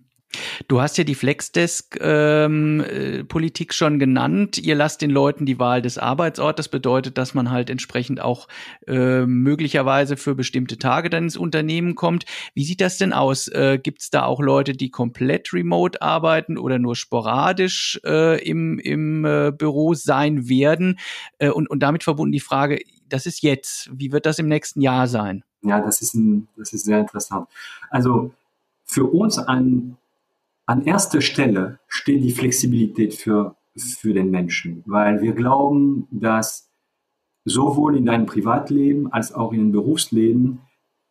Du hast ja die Flexdesk-Politik ähm, äh, schon genannt. Ihr lasst den Leuten die Wahl des Arbeitsortes. Das bedeutet, dass man halt entsprechend auch äh, möglicherweise für bestimmte Tage dann ins Unternehmen kommt. Wie sieht das denn aus? Äh, Gibt es da auch Leute, die komplett remote arbeiten oder nur sporadisch äh, im, im äh, Büro sein werden? Äh, und, und damit verbunden die Frage, das ist jetzt. Wie wird das im nächsten Jahr sein? Ja, das ist, ein, das ist sehr interessant. Also für uns ein an erster Stelle steht die Flexibilität für, für den Menschen, weil wir glauben, dass sowohl in deinem Privatleben als auch in deinem Berufsleben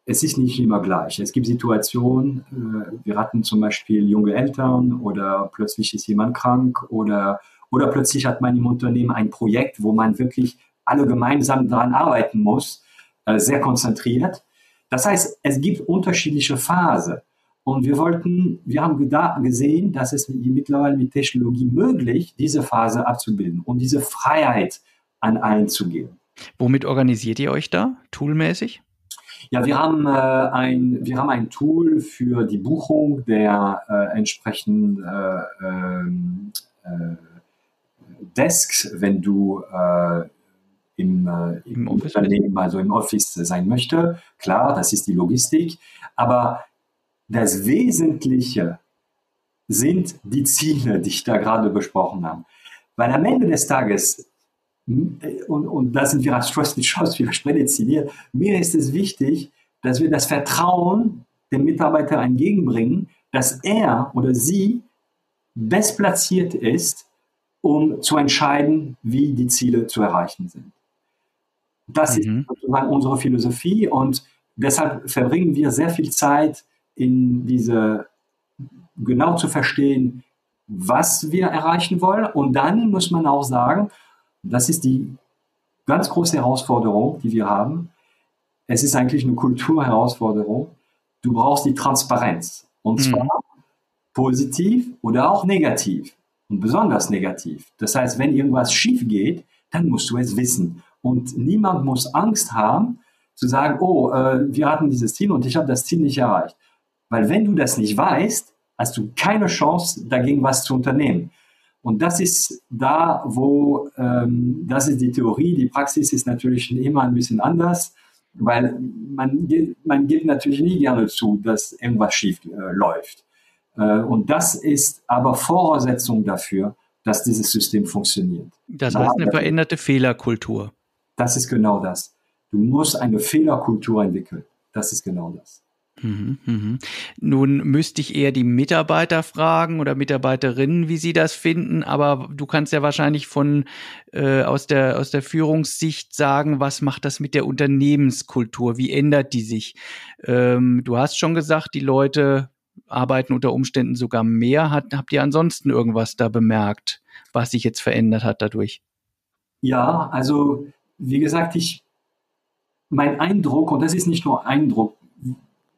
es ist nicht immer gleich. Es gibt Situationen, äh, wir hatten zum Beispiel junge Eltern oder plötzlich ist jemand krank oder, oder plötzlich hat man im Unternehmen ein Projekt, wo man wirklich alle gemeinsam daran arbeiten muss, äh, sehr konzentriert. Das heißt, es gibt unterschiedliche Phasen. Und wir wollten, wir haben gesehen, dass es mittlerweile mit Technologie möglich, diese Phase abzubilden und diese Freiheit an allen zu geben. Womit organisiert ihr euch da, toolmäßig? Ja, wir haben, äh, ein, wir haben ein Tool für die Buchung der äh, entsprechenden äh, ähm, äh Desks, wenn du äh, im, äh, im Unternehmen, also im Office sein möchte. Klar, das ist die Logistik. Aber das Wesentliche sind die Ziele, die ich da gerade besprochen habe. Weil am Ende des Tages, hm, und, und da sind wir als Trusted Chance wieder prädestiniert, mir ist es wichtig, dass wir das Vertrauen dem Mitarbeiter entgegenbringen, dass er oder sie bestplatziert ist, um zu entscheiden, wie die Ziele zu erreichen sind. Das mhm. ist sozusagen unsere Philosophie und deshalb verbringen wir sehr viel Zeit in diese, genau zu verstehen, was wir erreichen wollen. Und dann muss man auch sagen, das ist die ganz große Herausforderung, die wir haben. Es ist eigentlich eine Kulturherausforderung. Du brauchst die Transparenz. Und zwar mhm. positiv oder auch negativ. Und besonders negativ. Das heißt, wenn irgendwas schief geht, dann musst du es wissen. Und niemand muss Angst haben, zu sagen, oh, äh, wir hatten dieses Ziel und ich habe das Ziel nicht erreicht. Weil wenn du das nicht weißt, hast du keine Chance, dagegen was zu unternehmen. Und das ist da, wo, ähm, das ist die Theorie, die Praxis ist natürlich immer ein bisschen anders, weil man, man gibt natürlich nie gerne zu, dass irgendwas schief äh, läuft. Äh, und das ist aber Voraussetzung dafür, dass dieses System funktioniert. Das heißt eine veränderte Fehlerkultur. Das ist genau das. Du musst eine Fehlerkultur entwickeln. Das ist genau das. Mhm, mhm. Nun müsste ich eher die Mitarbeiter fragen oder Mitarbeiterinnen, wie sie das finden, aber du kannst ja wahrscheinlich von äh, aus der aus der Führungssicht sagen, was macht das mit der Unternehmenskultur? Wie ändert die sich? Ähm, du hast schon gesagt, die Leute arbeiten unter Umständen sogar mehr. Hat, habt ihr ansonsten irgendwas da bemerkt, was sich jetzt verändert hat dadurch? Ja, also wie gesagt, ich mein Eindruck und das ist nicht nur Eindruck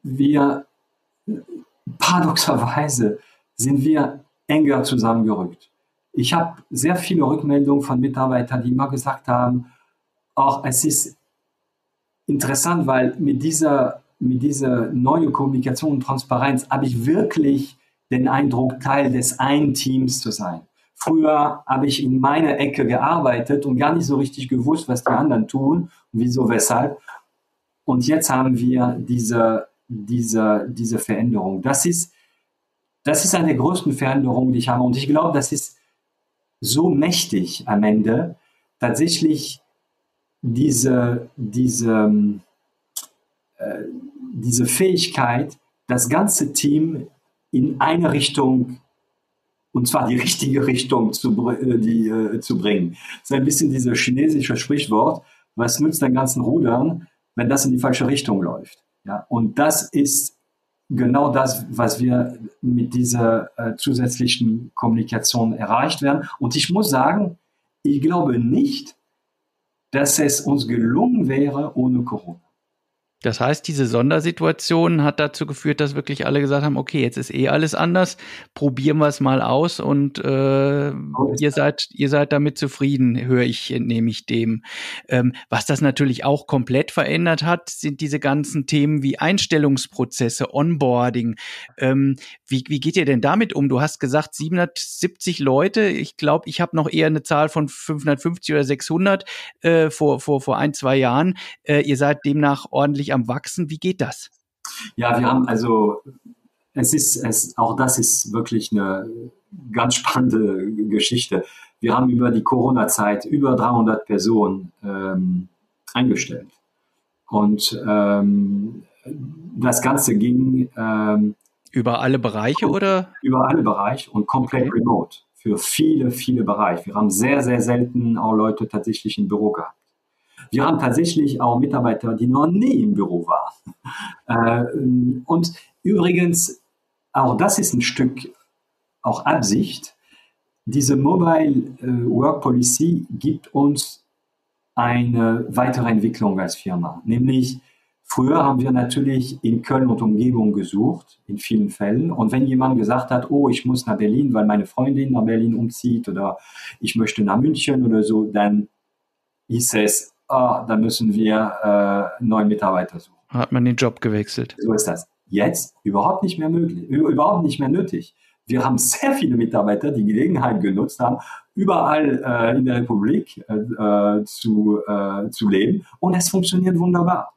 wir paradoxerweise sind wir enger zusammengerückt. Ich habe sehr viele Rückmeldungen von Mitarbeitern, die immer gesagt haben, auch es ist interessant, weil mit dieser, mit dieser neuen Kommunikation und Transparenz habe ich wirklich den Eindruck, Teil des einen Teams zu sein. Früher habe ich in meiner Ecke gearbeitet und gar nicht so richtig gewusst, was die anderen tun wieso, weshalb. Und jetzt haben wir diese diese, diese Veränderung. Das ist, das ist eine der größten Veränderungen, die ich habe. Und ich glaube, das ist so mächtig am Ende, tatsächlich diese, diese, äh, diese Fähigkeit, das ganze Team in eine Richtung, und zwar die richtige Richtung zu, äh, die, äh, zu bringen. Das ist ein bisschen dieses chinesische Sprichwort, was nützt den ganzen Rudern, wenn das in die falsche Richtung läuft. Ja, und das ist genau das, was wir mit dieser äh, zusätzlichen Kommunikation erreicht werden. Und ich muss sagen, ich glaube nicht, dass es uns gelungen wäre ohne Corona. Das heißt, diese Sondersituation hat dazu geführt, dass wirklich alle gesagt haben, okay, jetzt ist eh alles anders, probieren wir es mal aus und äh, ihr seid ihr seid damit zufrieden, höre ich, entnehme ich dem. Ähm, was das natürlich auch komplett verändert hat, sind diese ganzen Themen wie Einstellungsprozesse, Onboarding. Ähm, wie, wie geht ihr denn damit um? Du hast gesagt 770 Leute. Ich glaube, ich habe noch eher eine Zahl von 550 oder 600 äh, vor vor vor ein zwei Jahren. Äh, ihr seid demnach ordentlich stetig am Wachsen. Wie geht das? Ja, wir haben also, es ist, es, auch das ist wirklich eine ganz spannende Geschichte. Wir haben über die Corona-Zeit über 300 Personen ähm, eingestellt. Und ähm, das Ganze ging ähm, über alle Bereiche oder? Über alle Bereiche und komplett okay. remote. Für viele, viele Bereiche. Wir haben sehr, sehr selten auch Leute tatsächlich im Büro gehabt. Wir haben tatsächlich auch Mitarbeiter, die noch nie im Büro waren. Äh, und übrigens, auch das ist ein Stück auch Absicht. Diese Mobile äh, Work Policy gibt uns eine weitere Entwicklung als Firma. Nämlich, früher haben wir natürlich in Köln und Umgebung gesucht, in vielen Fällen. Und wenn jemand gesagt hat, oh, ich muss nach Berlin, weil meine Freundin nach Berlin umzieht oder ich möchte nach München oder so, dann hieß es, ah, da müssen wir äh, neuen Mitarbeiter suchen. Hat man den Job gewechselt. So ist das. Jetzt überhaupt nicht mehr möglich, überhaupt nicht mehr nötig. Wir haben sehr viele Mitarbeiter, die Gelegenheit genutzt haben, überall äh, in der Republik äh, äh zu, äh, zu leben und es funktioniert wunderbar.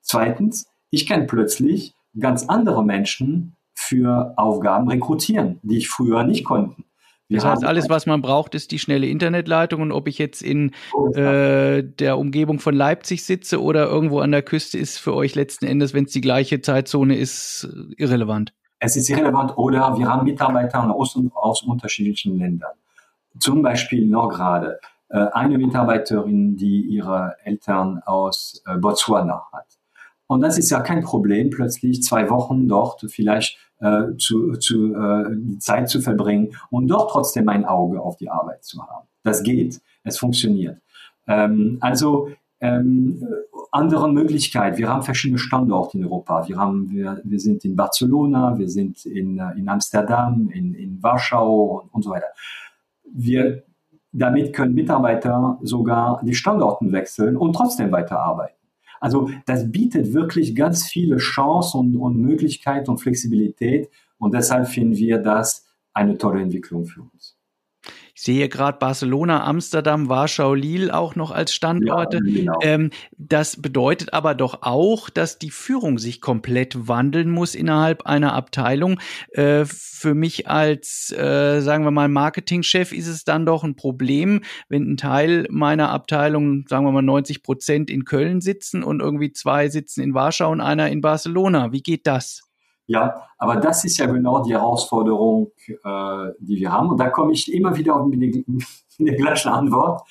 Zweitens, ich kann plötzlich ganz andere Menschen für Aufgaben rekrutieren, die ich früher nicht konnte. Das heißt, alles, was man braucht, ist die schnelle Internetleitung. Und ob ich jetzt in äh, der Umgebung von Leipzig sitze oder irgendwo an der Küste, ist für euch letzten Endes, wenn es die gleiche Zeitzone ist, irrelevant. Es ist irrelevant. Oder wir haben Mitarbeiter aus, aus unterschiedlichen Ländern. Zum Beispiel noch gerade äh, eine Mitarbeiterin, die ihre Eltern aus äh, Botswana hat. Und das ist ja kein Problem, plötzlich zwei Wochen dort vielleicht äh, zu, zu, äh, die Zeit zu verbringen und doch trotzdem ein Auge auf die Arbeit zu haben. Das geht, es funktioniert. Ähm, also ähm, andere Möglichkeit. Wir haben verschiedene Standorte in Europa. Wir, haben, wir, wir sind in Barcelona, wir sind in, äh, in Amsterdam, in, in Warschau und, und so weiter. Wir, damit können Mitarbeiter sogar die Standorten wechseln und trotzdem weiterarbeiten. Also das bietet wirklich ganz viele Chancen und, und Möglichkeiten und Flexibilität und deshalb finden wir das eine tolle Entwicklung für uns. Ich sehe gerade Barcelona, Amsterdam, Warschau, Lille auch noch als Standorte. Ja, genau. ähm, das bedeutet aber doch auch, dass die Führung sich komplett wandeln muss innerhalb einer Abteilung. Äh, für mich als, äh, sagen wir mal, Marketingchef ist es dann doch ein Problem, wenn ein Teil meiner Abteilung, sagen wir mal 90 Prozent in Köln sitzen und irgendwie zwei sitzen in Warschau und einer in Barcelona. Wie geht das? Ja, aber das ist ja genau die Herausforderung, äh, die wir haben. Und da komme ich immer wieder auf die, die gleiche Antwort.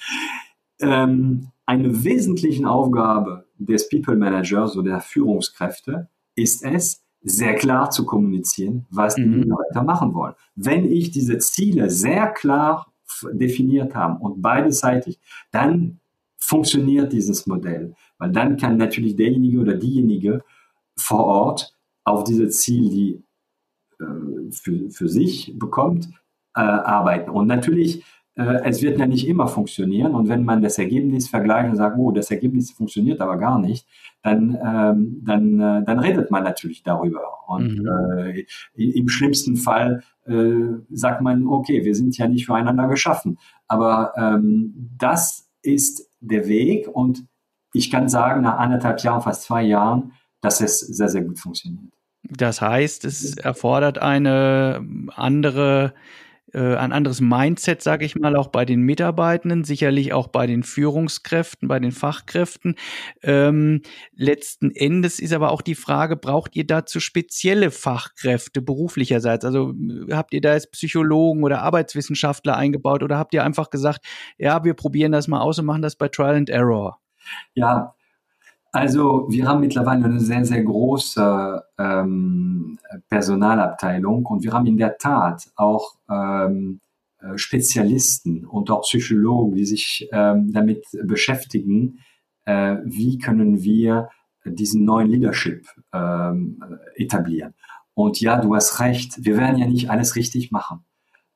Ähm, eine wesentliche Aufgabe des People Managers oder der Führungskräfte ist es, sehr klar zu kommunizieren, was die mhm. Mitarbeiter machen wollen. Wenn ich diese Ziele sehr klar definiert habe und beiderseitig, dann funktioniert dieses Modell, weil dann kann natürlich derjenige oder diejenige vor Ort auf diese Ziel, die äh, für, für sich bekommt, äh, arbeiten. Und natürlich, äh, es wird ja nicht immer funktionieren. Und wenn man das Ergebnis vergleicht und sagt, oh, das Ergebnis funktioniert aber gar nicht, dann, ähm, dann, äh, dann redet man natürlich darüber. Und mhm. äh, im schlimmsten Fall äh, sagt man, okay, wir sind ja nicht füreinander geschaffen. Aber ähm, das ist der Weg und ich kann sagen, nach anderthalb Jahren, fast zwei Jahren, dass es sehr, sehr gut funktioniert. Das heißt, es erfordert eine andere äh, ein anderes Mindset, sage ich mal, auch bei den Mitarbeitenden, sicherlich auch bei den Führungskräften, bei den Fachkräften. Ähm, letzten Endes ist aber auch die Frage, braucht ihr dazu spezielle Fachkräfte beruflicherseits? Also habt ihr da jetzt Psychologen oder Arbeitswissenschaftler eingebaut oder habt ihr einfach gesagt, ja, wir probieren das mal aus und machen das bei Trial and Error? Ja, also wir haben mittlerweile eine sehr, sehr große ähm, Personalabteilung und wir haben in der Tat auch ähm, äh, Spezialisten und auch Psychologen, die sich ähm, damit beschäftigen, äh, wie können wir diesen neuen Leadership ähm, etablieren. Und ja, du hast recht, wir werden ja nicht alles richtig machen.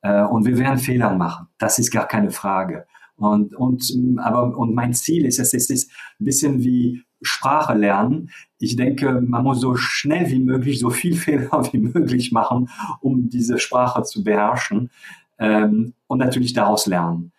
Äh, und wir werden Fehler machen. Das ist gar keine Frage. Und, und, aber, und mein Ziel ist, es ist, ist ein bisschen wie Sprache lernen. Ich denke, man muss so schnell wie möglich, so viel Fehler wie möglich machen, um diese Sprache zu beherrschen ähm, und natürlich daraus lernen.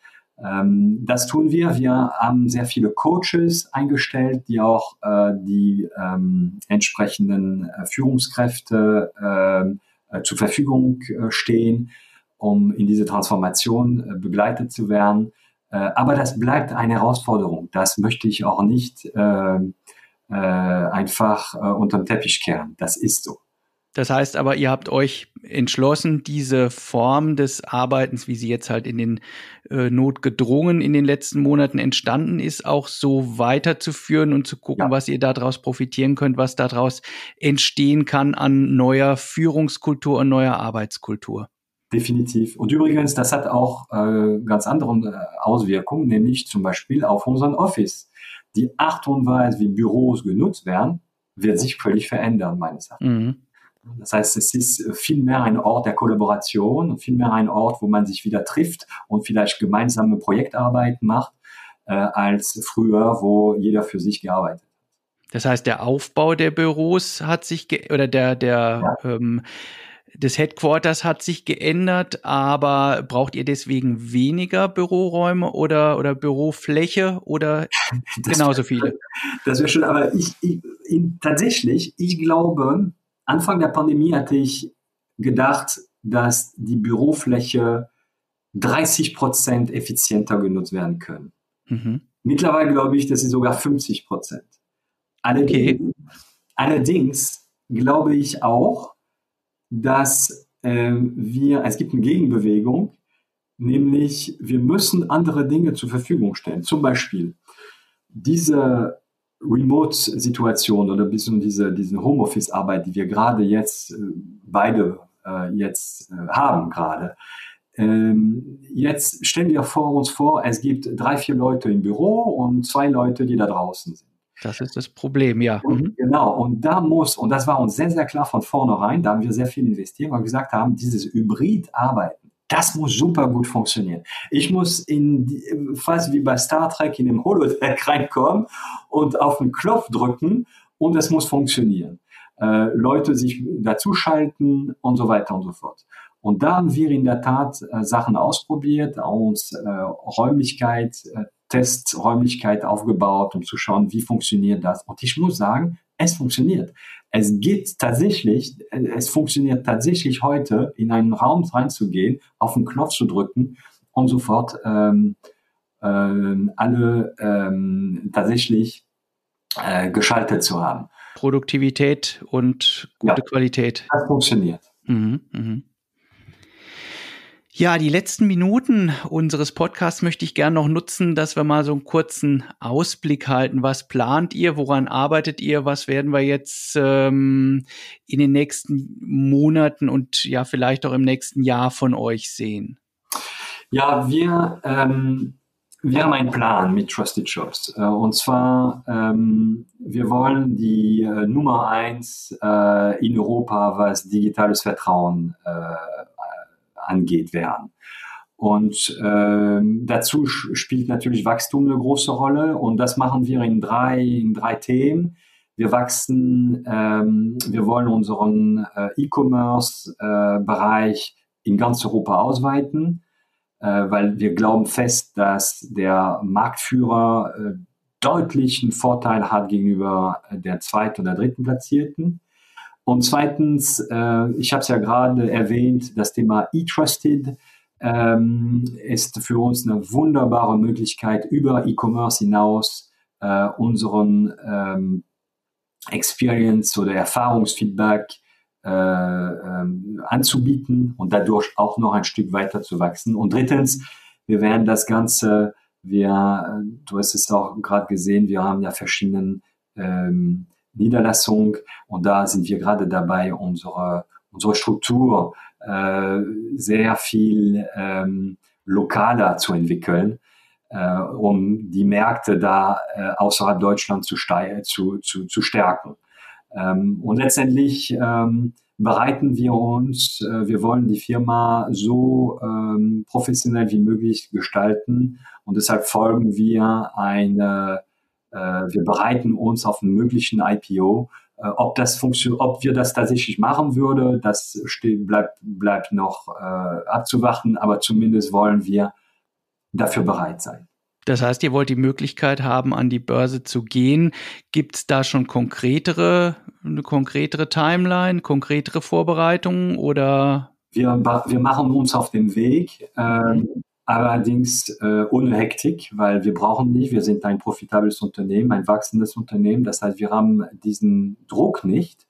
Ähm, das tun wir. Wir haben sehr viele Coaches eingestellt, die auch äh, die ähm, entsprechenden äh, Führungskräfte ähm, äh, zur Verfügung äh, stehen, um in diese Transformation äh, begleitet zu werden. Äh, aber das bleibt eine Herausforderung. Das möchte ich auch nicht ähm, einfach unterm Teppich kehren. Das ist so. Das heißt aber, ihr habt euch entschlossen, diese Form des Arbeitens, wie sie jetzt halt in den äh, notgedrungen in den letzten Monaten entstanden ist, auch so weiterzuführen und zu gucken, ja. was ihr daraus profitieren könnt, was daraus entstehen kann an neuer Führungskultur und neuer Arbeitskultur. Definitiv. Und übrigens, das hat auch äh, ganz andere äh, Auswirkungen, nämlich zum Beispiel auf unseren Office. Die Art und Weise, wie Büros genutzt werden, wird sich völlig verändern, meines Erachtens. Mhm. Das heißt, es ist viel mehr ein Ort der Kollaboration und viel mehr ein Ort, wo man sich wieder trifft und vielleicht gemeinsame Projektarbeit macht, äh, als früher, wo jeder für sich gearbeitet hat. Das heißt, der Aufbau der Büros hat sich oder der der ja. ähm, des Headquarters hat sich geändert, aber braucht ihr deswegen weniger Büroräume oder, oder Bürofläche oder genauso viele? Das wäre schön, aber ich, ich tatsächlich, ich glaube, Anfang der Pandemie hatte ich gedacht, dass die Bürofläche 30 Prozent effizienter genutzt werden können. Mhm. Mittlerweile glaube ich, dass sie sogar 50 Prozent. Allerdings, okay. allerdings glaube ich auch, dass äh, wir, es gibt eine Gegenbewegung, nämlich wir müssen andere Dinge zur Verfügung stellen. Zum Beispiel diese Remote-Situation oder bisschen diese, diese Homeoffice-Arbeit, die wir gerade jetzt äh, beide äh, jetzt äh, haben gerade. Ähm, jetzt stellen wir vor, uns vor, es gibt drei, vier Leute im Büro und zwei Leute, die da draußen sind. Das ist das Problem, ja. Und, mhm. Genau, und da muss, und das war uns sehr, sehr klar von vornherein, da haben wir sehr viel investiert, weil wir gesagt haben, dieses Hybrid-Arbeiten, das muss super gut funktionieren. Ich muss in fast wie bei Star Trek in dem Holodeck reinkommen und auf den Knopf drücken und es muss funktionieren. Äh, Leute sich dazuschalten und so weiter und so fort. Und da haben wir in der Tat äh, Sachen ausprobiert, uns äh, Räumlichkeit, äh, Testräumlichkeit aufgebaut, um zu schauen, wie funktioniert das. Und ich muss sagen, es funktioniert. Es geht tatsächlich, es funktioniert tatsächlich heute, in einen Raum reinzugehen, auf den Knopf zu drücken und sofort ähm, ähm, alle ähm, tatsächlich äh, geschaltet zu haben. Produktivität und gute ja, Qualität. Das funktioniert. Mhm, mh. Ja, die letzten Minuten unseres Podcasts möchte ich gerne noch nutzen, dass wir mal so einen kurzen Ausblick halten. Was plant ihr? Woran arbeitet ihr? Was werden wir jetzt ähm, in den nächsten Monaten und ja vielleicht auch im nächsten Jahr von euch sehen? Ja, wir, ähm, wir haben einen Plan mit Trusted Shops. Äh, und zwar, ähm, wir wollen die äh, Nummer eins äh, in Europa, was digitales Vertrauen äh, angeht, werden. Und äh, dazu spielt natürlich Wachstum eine große Rolle und das machen wir in drei, in drei Themen. Wir wachsen, ähm, wir wollen unseren äh, E-Commerce-Bereich äh, in ganz Europa ausweiten, äh, weil wir glauben fest, dass der Marktführer äh, deutlichen Vorteil hat gegenüber der zweiten oder dritten Platzierten. Und zweitens, äh, ich habe es ja gerade erwähnt, das Thema E-Trusted ähm, ist für uns eine wunderbare Möglichkeit, über E-Commerce hinaus äh, unseren ähm, Experience oder Erfahrungsfeedback äh, ähm, anzubieten und dadurch auch noch ein Stück weiter zu wachsen. Und drittens, wir werden das Ganze, wir, du hast es auch gerade gesehen, wir haben ja verschiedenen ähm, Niederlassung. Und da sind wir gerade dabei, unsere, unsere Struktur äh, sehr viel ähm, lokaler zu entwickeln. äh, um die Märkte da äh, außerhalb Deutschlands zu, zu, zu, zu stärken. Ähm, und letztendlich ähm, bereiten wir uns, äh, wir wollen die Firma so ähm, professionell wie möglich gestalten und deshalb folgen wir eine, wir bereiten uns auf einen möglichen IPO. Äh, ob das funktioniert, ob wir das tatsächlich machen würde, das steht, bleibt, bleibt noch äh, abzuwarten, aber zumindest wollen wir dafür bereit sein. Das heißt, ihr wollt die Möglichkeit haben, an die Börse zu gehen. Gibt es da schon konkretere, eine konkretere Timeline, konkretere Vorbereitungen oder? Wir, wir machen uns auf den Weg, äh, allerdings äh, ohne Hektik, weil wir brauchen nicht, wir sind ein profitables Unternehmen, ein wachsendes Unternehmen. Das heißt, wir haben diesen Druck nicht.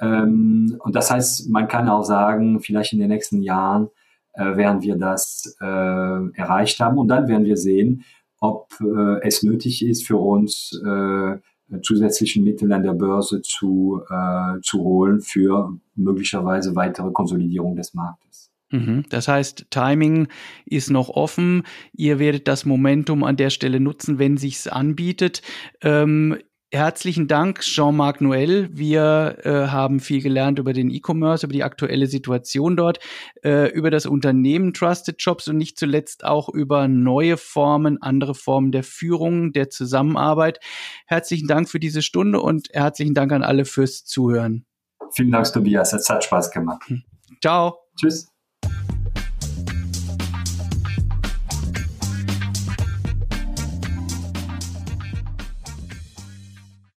Ähm, und das heißt, man kann auch sagen, vielleicht in den nächsten Jahren äh, werden wir das äh, erreicht haben und dann werden wir sehen, ob äh, es nötig ist für uns, äh, zusätzlichen Mittel an der Börse zu, äh, zu holen für möglicherweise weitere Konsolidierung des Marktes. Mhm. Das heißt, Timing ist noch offen. Ihr werdet das Momentum an der Stelle nutzen, wenn sich's anbietet. Ähm, Herzlichen Dank, Jean-Marc Noël. Wir äh, haben viel gelernt über den E-Commerce, über die aktuelle Situation dort, äh, über das Unternehmen Trusted Jobs und nicht zuletzt auch über neue Formen, andere Formen der Führung, der Zusammenarbeit. Herzlichen Dank für diese Stunde und herzlichen Dank an alle fürs Zuhören. Vielen Dank, Tobias. Es hat Spaß gemacht. Ciao. Tschüss.